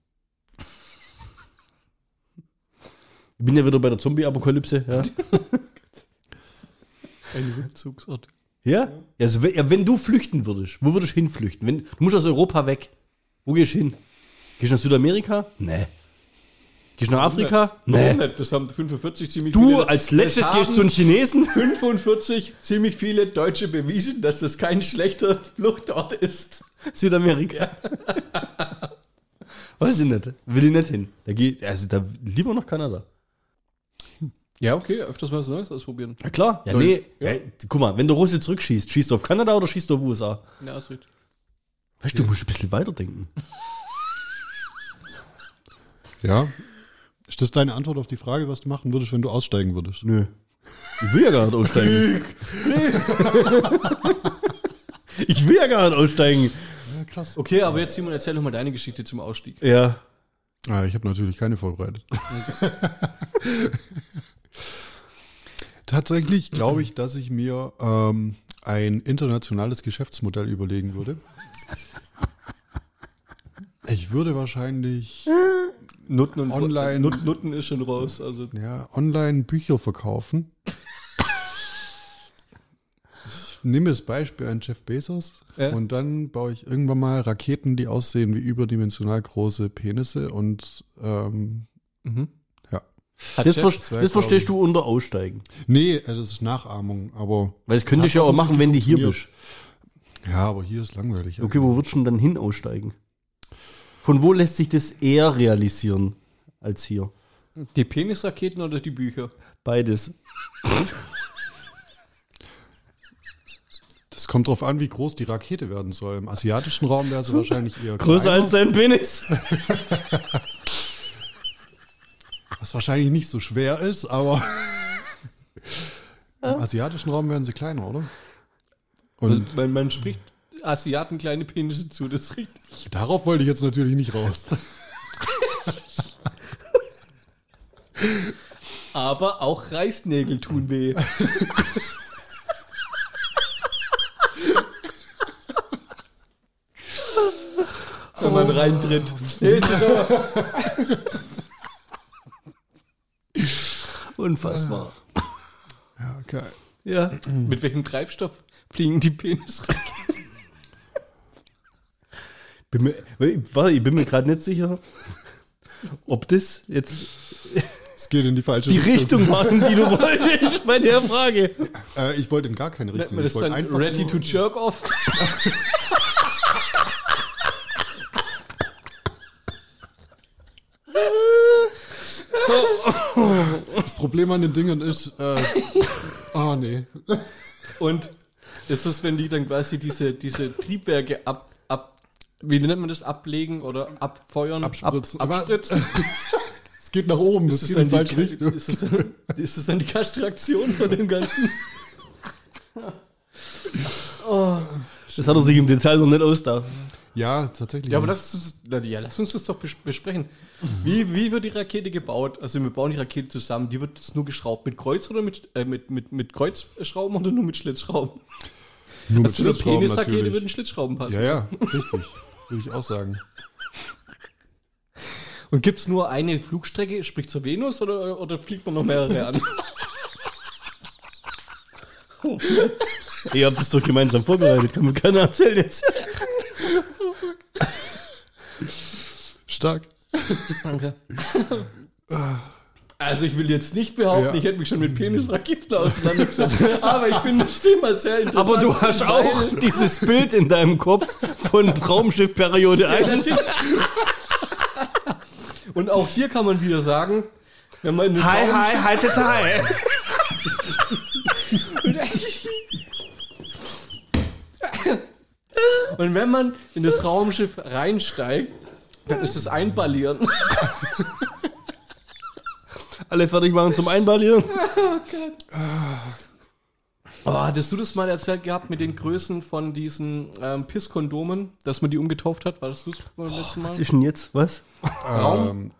Ich bin ja wieder bei der Zombie-Apokalypse. Ja. [LAUGHS] Ein Rückzugsort. Ja? Also, wenn, wenn du flüchten würdest, wo würdest du hinflüchten? Wenn, du musst aus Europa weg. Wo gehst du hin? Gehst du nach Südamerika? Nee. Gehst du nach Afrika? Nee. nee. Das haben 45 ziemlich du, viele. Du als letztes gehst zu den Chinesen? 45 ziemlich viele Deutsche bewiesen, dass das kein schlechter Fluchtort ist. Südamerika. [LAUGHS] Weiß ich nicht. Will ich nicht hin. Da geht, also da lieber nach Kanada. Ja, okay, öfters mal was Neues ausprobieren. Ja, klar. Ja, nee. Ja. Hey, guck mal, wenn der Russe zurückschießt, schießt du auf Kanada oder schießt du auf USA? Ja, ist richtig. Weißt du, du musst ein bisschen weiterdenken. Ja. Ist das deine Antwort auf die Frage, was du machen würdest, wenn du aussteigen würdest? Nö. Ich will ja gar nicht aussteigen. [LAUGHS] ich will ja gar nicht aussteigen. Ja, krass. Okay, aber jetzt Simon, erzähl doch mal deine Geschichte zum Ausstieg. Ja. Ah, ich habe natürlich keine vorbereitet. [LAUGHS] Tatsächlich glaube ich, dass ich mir ähm, ein internationales Geschäftsmodell überlegen würde. Ich würde wahrscheinlich Nutten und online Nut, Nutten ist schon raus. Also. Ja, online Bücher verkaufen. Ich nehme das Beispiel an Jeff Bezos ja. und dann baue ich irgendwann mal Raketen, die aussehen wie überdimensional große Penisse und ähm, mhm. ja. Das, ver das verstehst du unter Aussteigen. Nee, das ist Nachahmung, aber. Weil das könnte ich ja auch machen, wenn du hier bist. Ja, aber hier ist langweilig. Okay, wo würdest du denn dann hin aussteigen? Von wo lässt sich das eher realisieren als hier? Die Penisraketen oder die Bücher? Beides. Das kommt drauf an, wie groß die Rakete werden soll. Im asiatischen Raum wäre sie wahrscheinlich eher größer kleiner. als dein Penis. [LAUGHS] Was wahrscheinlich nicht so schwer ist, aber [LAUGHS] im asiatischen Raum werden sie kleiner, oder? Und also, man, man spricht Asiaten kleine Penisse zu, das ist richtig. Darauf wollte ich jetzt natürlich nicht raus. Aber auch Reißnägel tun weh. Wenn man reintritt. Unfassbar. Ja, okay. Ja. Mit welchem Treibstoff fliegen die Penisraketen? Bin mir, warte, ich bin mir gerade nicht sicher, ob das jetzt es geht in die falsche die Richtung. Richtung machen, die du wolltest bei der Frage. Äh, ich wollte in gar keine Richtung. Das ich wollte einfach ready to jerk off. Das Problem an den Dingen ist, äh, oh nee. Und ist es, wenn die dann quasi diese, diese Triebwerke ab, wie nennt man das, ablegen oder abfeuern? Abspritzen. Ab, abspritzen. [LAUGHS] es geht nach oben, das geht in die falsche Richtung. Ist es, dann, ist es dann die Kastration von dem Ganzen? [LAUGHS] oh. Das hat er sich im Detail noch nicht ausgedacht. Ja, tatsächlich. Ja, aber lass uns, ja, lass uns das doch besprechen. Wie, wie wird die Rakete gebaut? Also wir bauen die Rakete zusammen. Die wird nur geschraubt mit Kreuz oder mit, äh, mit, mit, mit Kreuzschrauben oder nur mit Schlitzschrauben? Nur also mit Schlitzschrauben. Penisrakete würden Schlitzschrauben passen. Ja, ja, richtig. Würde ich auch sagen. [LAUGHS] Und gibt es nur eine Flugstrecke, sprich zur Venus, oder, oder fliegt man noch mehrere an? [LAUGHS] Ihr habt das doch gemeinsam vorbereitet, kann mir keiner erzählen jetzt. Stark. [LAUGHS] Danke. Also ich will jetzt nicht behaupten, ja. ich hätte mich schon mit Penisraketen auseinandergesetzt, [LAUGHS] aber ich finde das Thema sehr interessant. Aber du hast auch dieses Bild in deinem Kopf von Traumschiff Periode 1. Und auch hier kann man wieder sagen, wenn man in Hi, hi, haltet hi. Und wenn man in das Raumschiff reinsteigt, dann ist es Einballieren alle fertig machen zum Einballieren. [LAUGHS] Oh Gott. Oh, hattest du das mal erzählt gehabt mit den Größen von diesen ähm, Pisskondomen, dass man die umgetauft hat? War das du es beim letzten Mal? Was ist denn jetzt? Was? Raum. Ähm,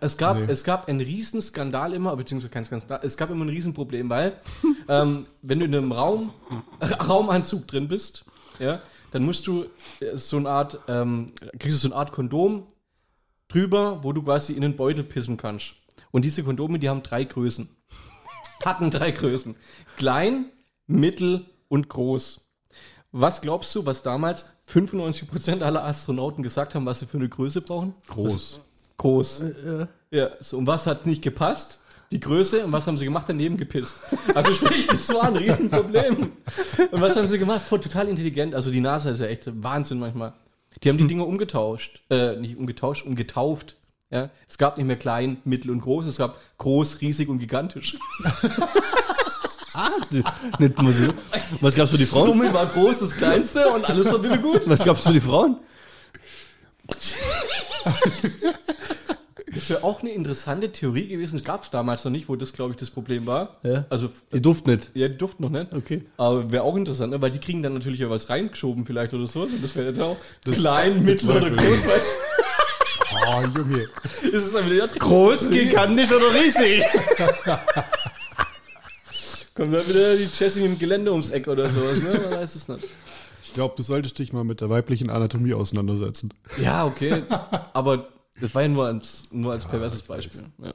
es gab, nee. es gab einen riesen Skandal immer, beziehungsweise kein Skandal, es gab immer ein Riesenproblem, weil [LAUGHS] ähm, wenn du in einem Raum, [LAUGHS] Raumanzug drin bist, ja, dann musst du äh, so eine Art, ähm, kriegst du so eine Art Kondom drüber, wo du quasi in den Beutel pissen kannst. Und diese Kondome, die haben drei Größen. Hatten drei Größen. Klein, mittel und groß. Was glaubst du, was damals 95% aller Astronauten gesagt haben, was sie für eine Größe brauchen? Groß. Das, groß. Äh, ja, so, und was hat nicht gepasst? Die Größe. Und was haben sie gemacht? Daneben gepisst. Also sprich, das war ein Riesenproblem. Und was haben sie gemacht? Voll total intelligent. Also die NASA ist ja echt Wahnsinn manchmal. Die haben die Dinge umgetauscht. Äh, nicht umgetauscht, umgetauft. Ja, es gab nicht mehr klein, mittel und groß, es gab groß, riesig und gigantisch. [LAUGHS] ah, nicht mal so. Was gab's für die Frauen? Summe war groß, das kleinste und alles war wieder gut. Was gab's für die Frauen? Das wäre auch eine interessante Theorie gewesen. Das gab es damals noch nicht, wo das, glaube ich, das Problem war. Ja. Also, die durften nicht. Ja, die durften noch nicht. Okay. Aber wäre auch interessant, ne? weil die kriegen dann natürlich ja was reingeschoben vielleicht oder so. Und das wäre dann auch das klein, mittel oder groß. Oh, Junge. Das ist dann wieder groß, gigantisch oder riesig. Kommt dann wieder die Jessie im Gelände ums Eck oder sowas, ne? Man weiß es nicht. Ich glaube, du solltest dich mal mit der weiblichen Anatomie auseinandersetzen. Ja, okay. Aber das war ja nur als, nur als perverses Beispiel. Ja.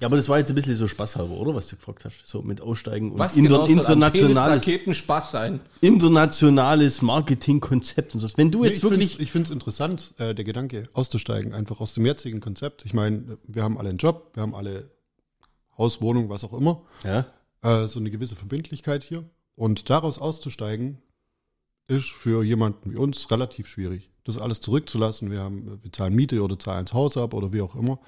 Ja, aber das war jetzt ein bisschen so spaßhalber, oder? Was du gefragt hast. So mit Aussteigen und Was inter, genau internationales, Spaß sein. internationales Marketingkonzept und so. Wenn du jetzt nee, ich wirklich. ich finde es interessant, äh, der Gedanke, auszusteigen, einfach aus dem jetzigen Konzept. Ich meine, wir haben alle einen Job, wir haben alle Haus, Wohnung, was auch immer. Ja. Äh, so eine gewisse Verbindlichkeit hier. Und daraus auszusteigen, ist für jemanden wie uns relativ schwierig das alles zurückzulassen. Wir, haben, wir zahlen Miete oder zahlen das Haus ab oder wie auch immer.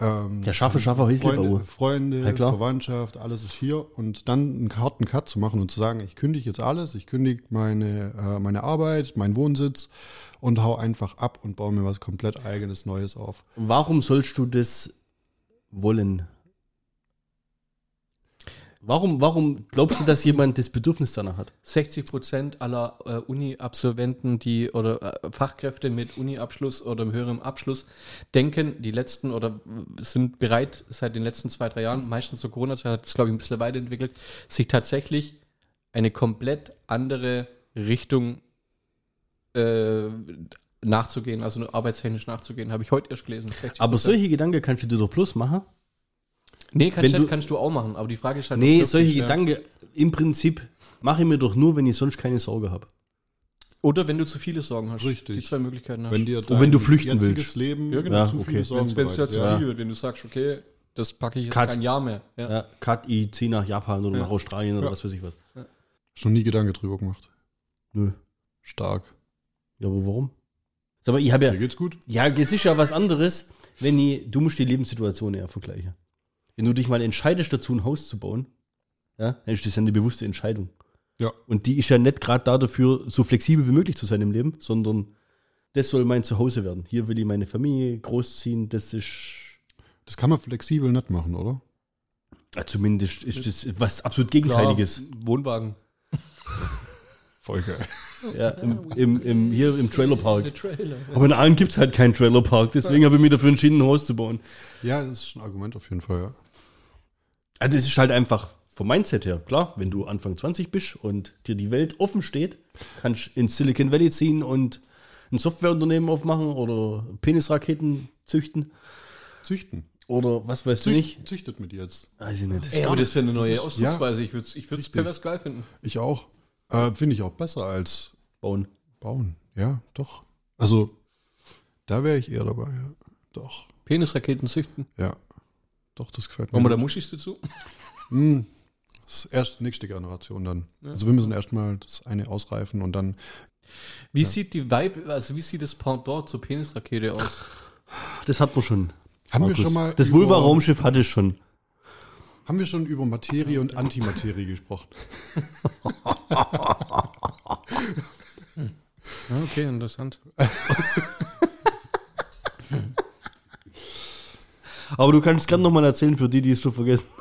Ähm, Der schaffe, schaffe Freunde, Freunde ja, Verwandtschaft, alles ist hier. Und dann einen harten Cut zu machen und zu sagen, ich kündige jetzt alles, ich kündige meine, äh, meine Arbeit, meinen Wohnsitz und hau einfach ab und baue mir was komplett eigenes, Neues auf. Warum sollst du das wollen? Warum, warum glaubst du, dass jemand das Bedürfnis danach hat? 60 Prozent aller äh, Uni-Absolventen, die oder äh, Fachkräfte mit Uni-Abschluss oder höherem Abschluss denken, die letzten oder sind bereit, seit den letzten zwei, drei Jahren, meistens zur Corona-Zeit hat es, glaube ich, ein bisschen weiterentwickelt, sich tatsächlich eine komplett andere Richtung äh, nachzugehen, also arbeitstechnisch nachzugehen. Habe ich heute erst gelesen. Aber solche Gedanken kannst du dir doch plus machen. Nee, kannst, du, kannst du auch machen, aber die Frage ist halt. Nee, solche Gedanken, im Prinzip mache ich mir doch nur, wenn ich sonst keine Sorge habe. Oder wenn du zu viele Sorgen hast. Richtig. Die zwei Möglichkeiten hast. Wenn dir Und wenn du flüchten willst. Leben ja, genau. Ja, zu okay. viele Sorgen Wenn es ja zu viel wird, wenn du sagst, okay, das packe ich jetzt Cut. kein Jahr mehr. Ja, ja Cut, ich ziehe nach Japan oder Ja. nach Australien oder was weiß ich was. Hast noch nie Gedanken drüber gemacht. Nö. Stark. Ja, aber warum? Sag mal, ich habe ja. Dir geht's gut? Ja, es ist ja was anderes, wenn ich, du musst die Lebenssituation eher vergleichen. Wenn du dich mal entscheidest dazu, ein Haus zu bauen, ja, dann ist das ja eine bewusste Entscheidung. Ja. Und die ist ja nicht gerade da dafür, so flexibel wie möglich zu sein im Leben, sondern das soll mein Zuhause werden. Hier will ich meine Familie großziehen, das ist. Das kann man flexibel nicht machen, oder? Ja, zumindest ist das was absolut Gegenteiliges. Wohnwagen. [LAUGHS] Voll geil. Ja, im, im, im, hier im Trailerpark. Trailer. Aber in allen gibt es halt keinen Trailerpark, deswegen habe ich mich dafür entschieden, ein Haus zu bauen. Ja, das ist ein Argument auf jeden Fall, ja. Also das ist halt einfach vom Mindset her, klar, wenn du Anfang 20 bist und dir die Welt offen steht, kannst du ins Silicon Valley ziehen und ein Softwareunternehmen aufmachen oder Penisraketen züchten Züchten. oder was weißt du nicht. Züchtet mit jetzt. Weiß ich nicht. Ey, aber das wäre eine neue Ausdrucksweise. Ich würde es ich würd's pervers geil finden. Ich auch. Äh, Finde ich auch besser als Bauen. bauen. Ja, doch. Also, da wäre ich eher dabei, ja. Doch. Penisraketen züchten. Ja. Doch, das gefällt mir. Machen wir da. Muschis dazu? Hm, das ist erst nächste Generation dann. Also wir müssen erstmal das eine ausreifen und dann. Wie sieht die Vibe, also wie sieht das Pendant zur Penisrakete aus? Das hat man schon. Haben Markus. wir schon mal Das Vulva-Raumschiff hatte ich schon. Haben wir schon über Materie und Antimaterie gesprochen? [LAUGHS] Okay, interessant. [LAUGHS] Aber du kannst gerne nochmal erzählen für die, die es schon vergessen. [LAUGHS]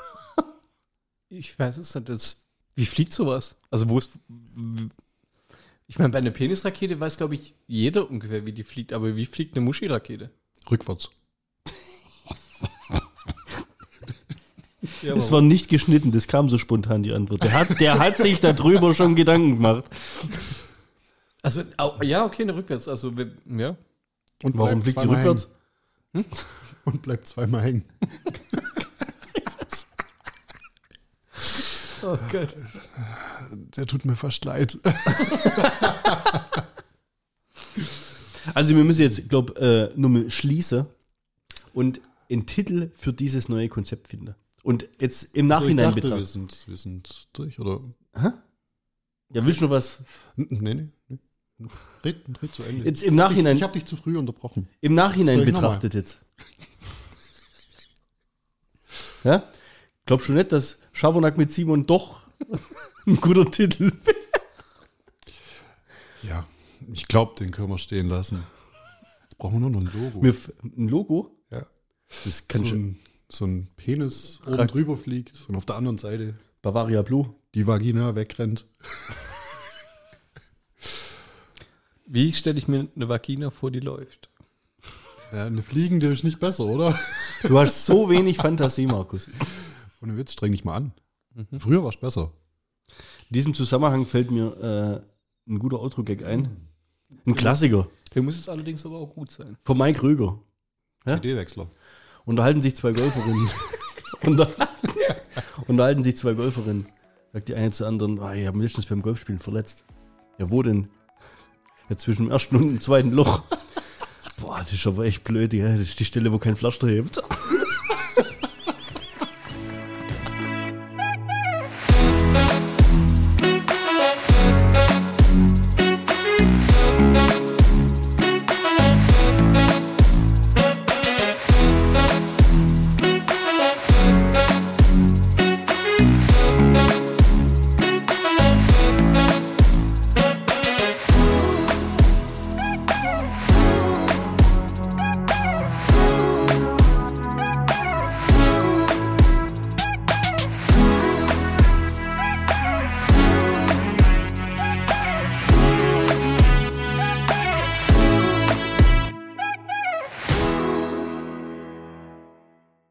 Ich weiß es nicht. Das, wie fliegt sowas? Also wo ist. Ich meine, bei einer Penisrakete weiß, glaube ich, jeder ungefähr, wie die fliegt. Aber wie fliegt eine Muschi-Rakete? Rückwärts. Ja, Es war nicht geschnitten, das kam so spontan die Antwort. Der hat, der hat sich darüber schon Gedanken gemacht. also, ja, okay, eine rückwärts. Also, ja. Und Warum fliegt die rückwärts? hängen. Und bleibt zweimal hängen. Oh Gott. Der tut mir fast leid. Also wir müssen jetzt, glaube äh, nur mal schließen und einen Titel für dieses neue Konzept finden. Und jetzt im Also ich Nachhinein dachte, wir betrachten. sind, wir sind durch, oder? Ja, willst du noch was? Nee, nee. Red, red zu Ende. Jetzt im Nachhinein. Ich, ich habe dich zu früh unterbrochen. Im Nachhinein betrachtet jetzt. Ja? Glaubst du nicht, dass Schabernack mit Simon doch [LAUGHS] ein guter Titel wäre? Ja, ich glaube, den können wir stehen lassen. Jetzt brauchen wir nur noch ein Logo. Mir ein Logo? Ja. Das kann so, ein, so ein Penis oben drüber fliegt und auf der anderen Seite Bavaria Blue. Die Vagina wegrennt. Wie stelle ich mir eine Vagina vor, die läuft? Ja, eine fliegende ist nicht besser, oder? Du hast so wenig Fantasie, Markus. Ohne Witz, streng dich mal an. Mhm. Früher war es besser. In diesem Zusammenhang fällt mir äh, ein guter Outro-Gag ein. Ein Klassiker. Der muss es allerdings aber auch gut sein. Von Mike Krüger. Ja? CD-Wechsler. Unterhalten sich zwei Golferinnen. [LAUGHS] unterhalten sich zwei Golferinnen. Sagt die eine zur anderen, ah, ich habe mich letztens beim Golfspielen verletzt. Ja, wo denn? Ja, zwischen dem ersten und dem zweiten Loch. Boah, das ist aber echt blöd, ja. Das ist die Stelle, wo kein Pflaster hebt.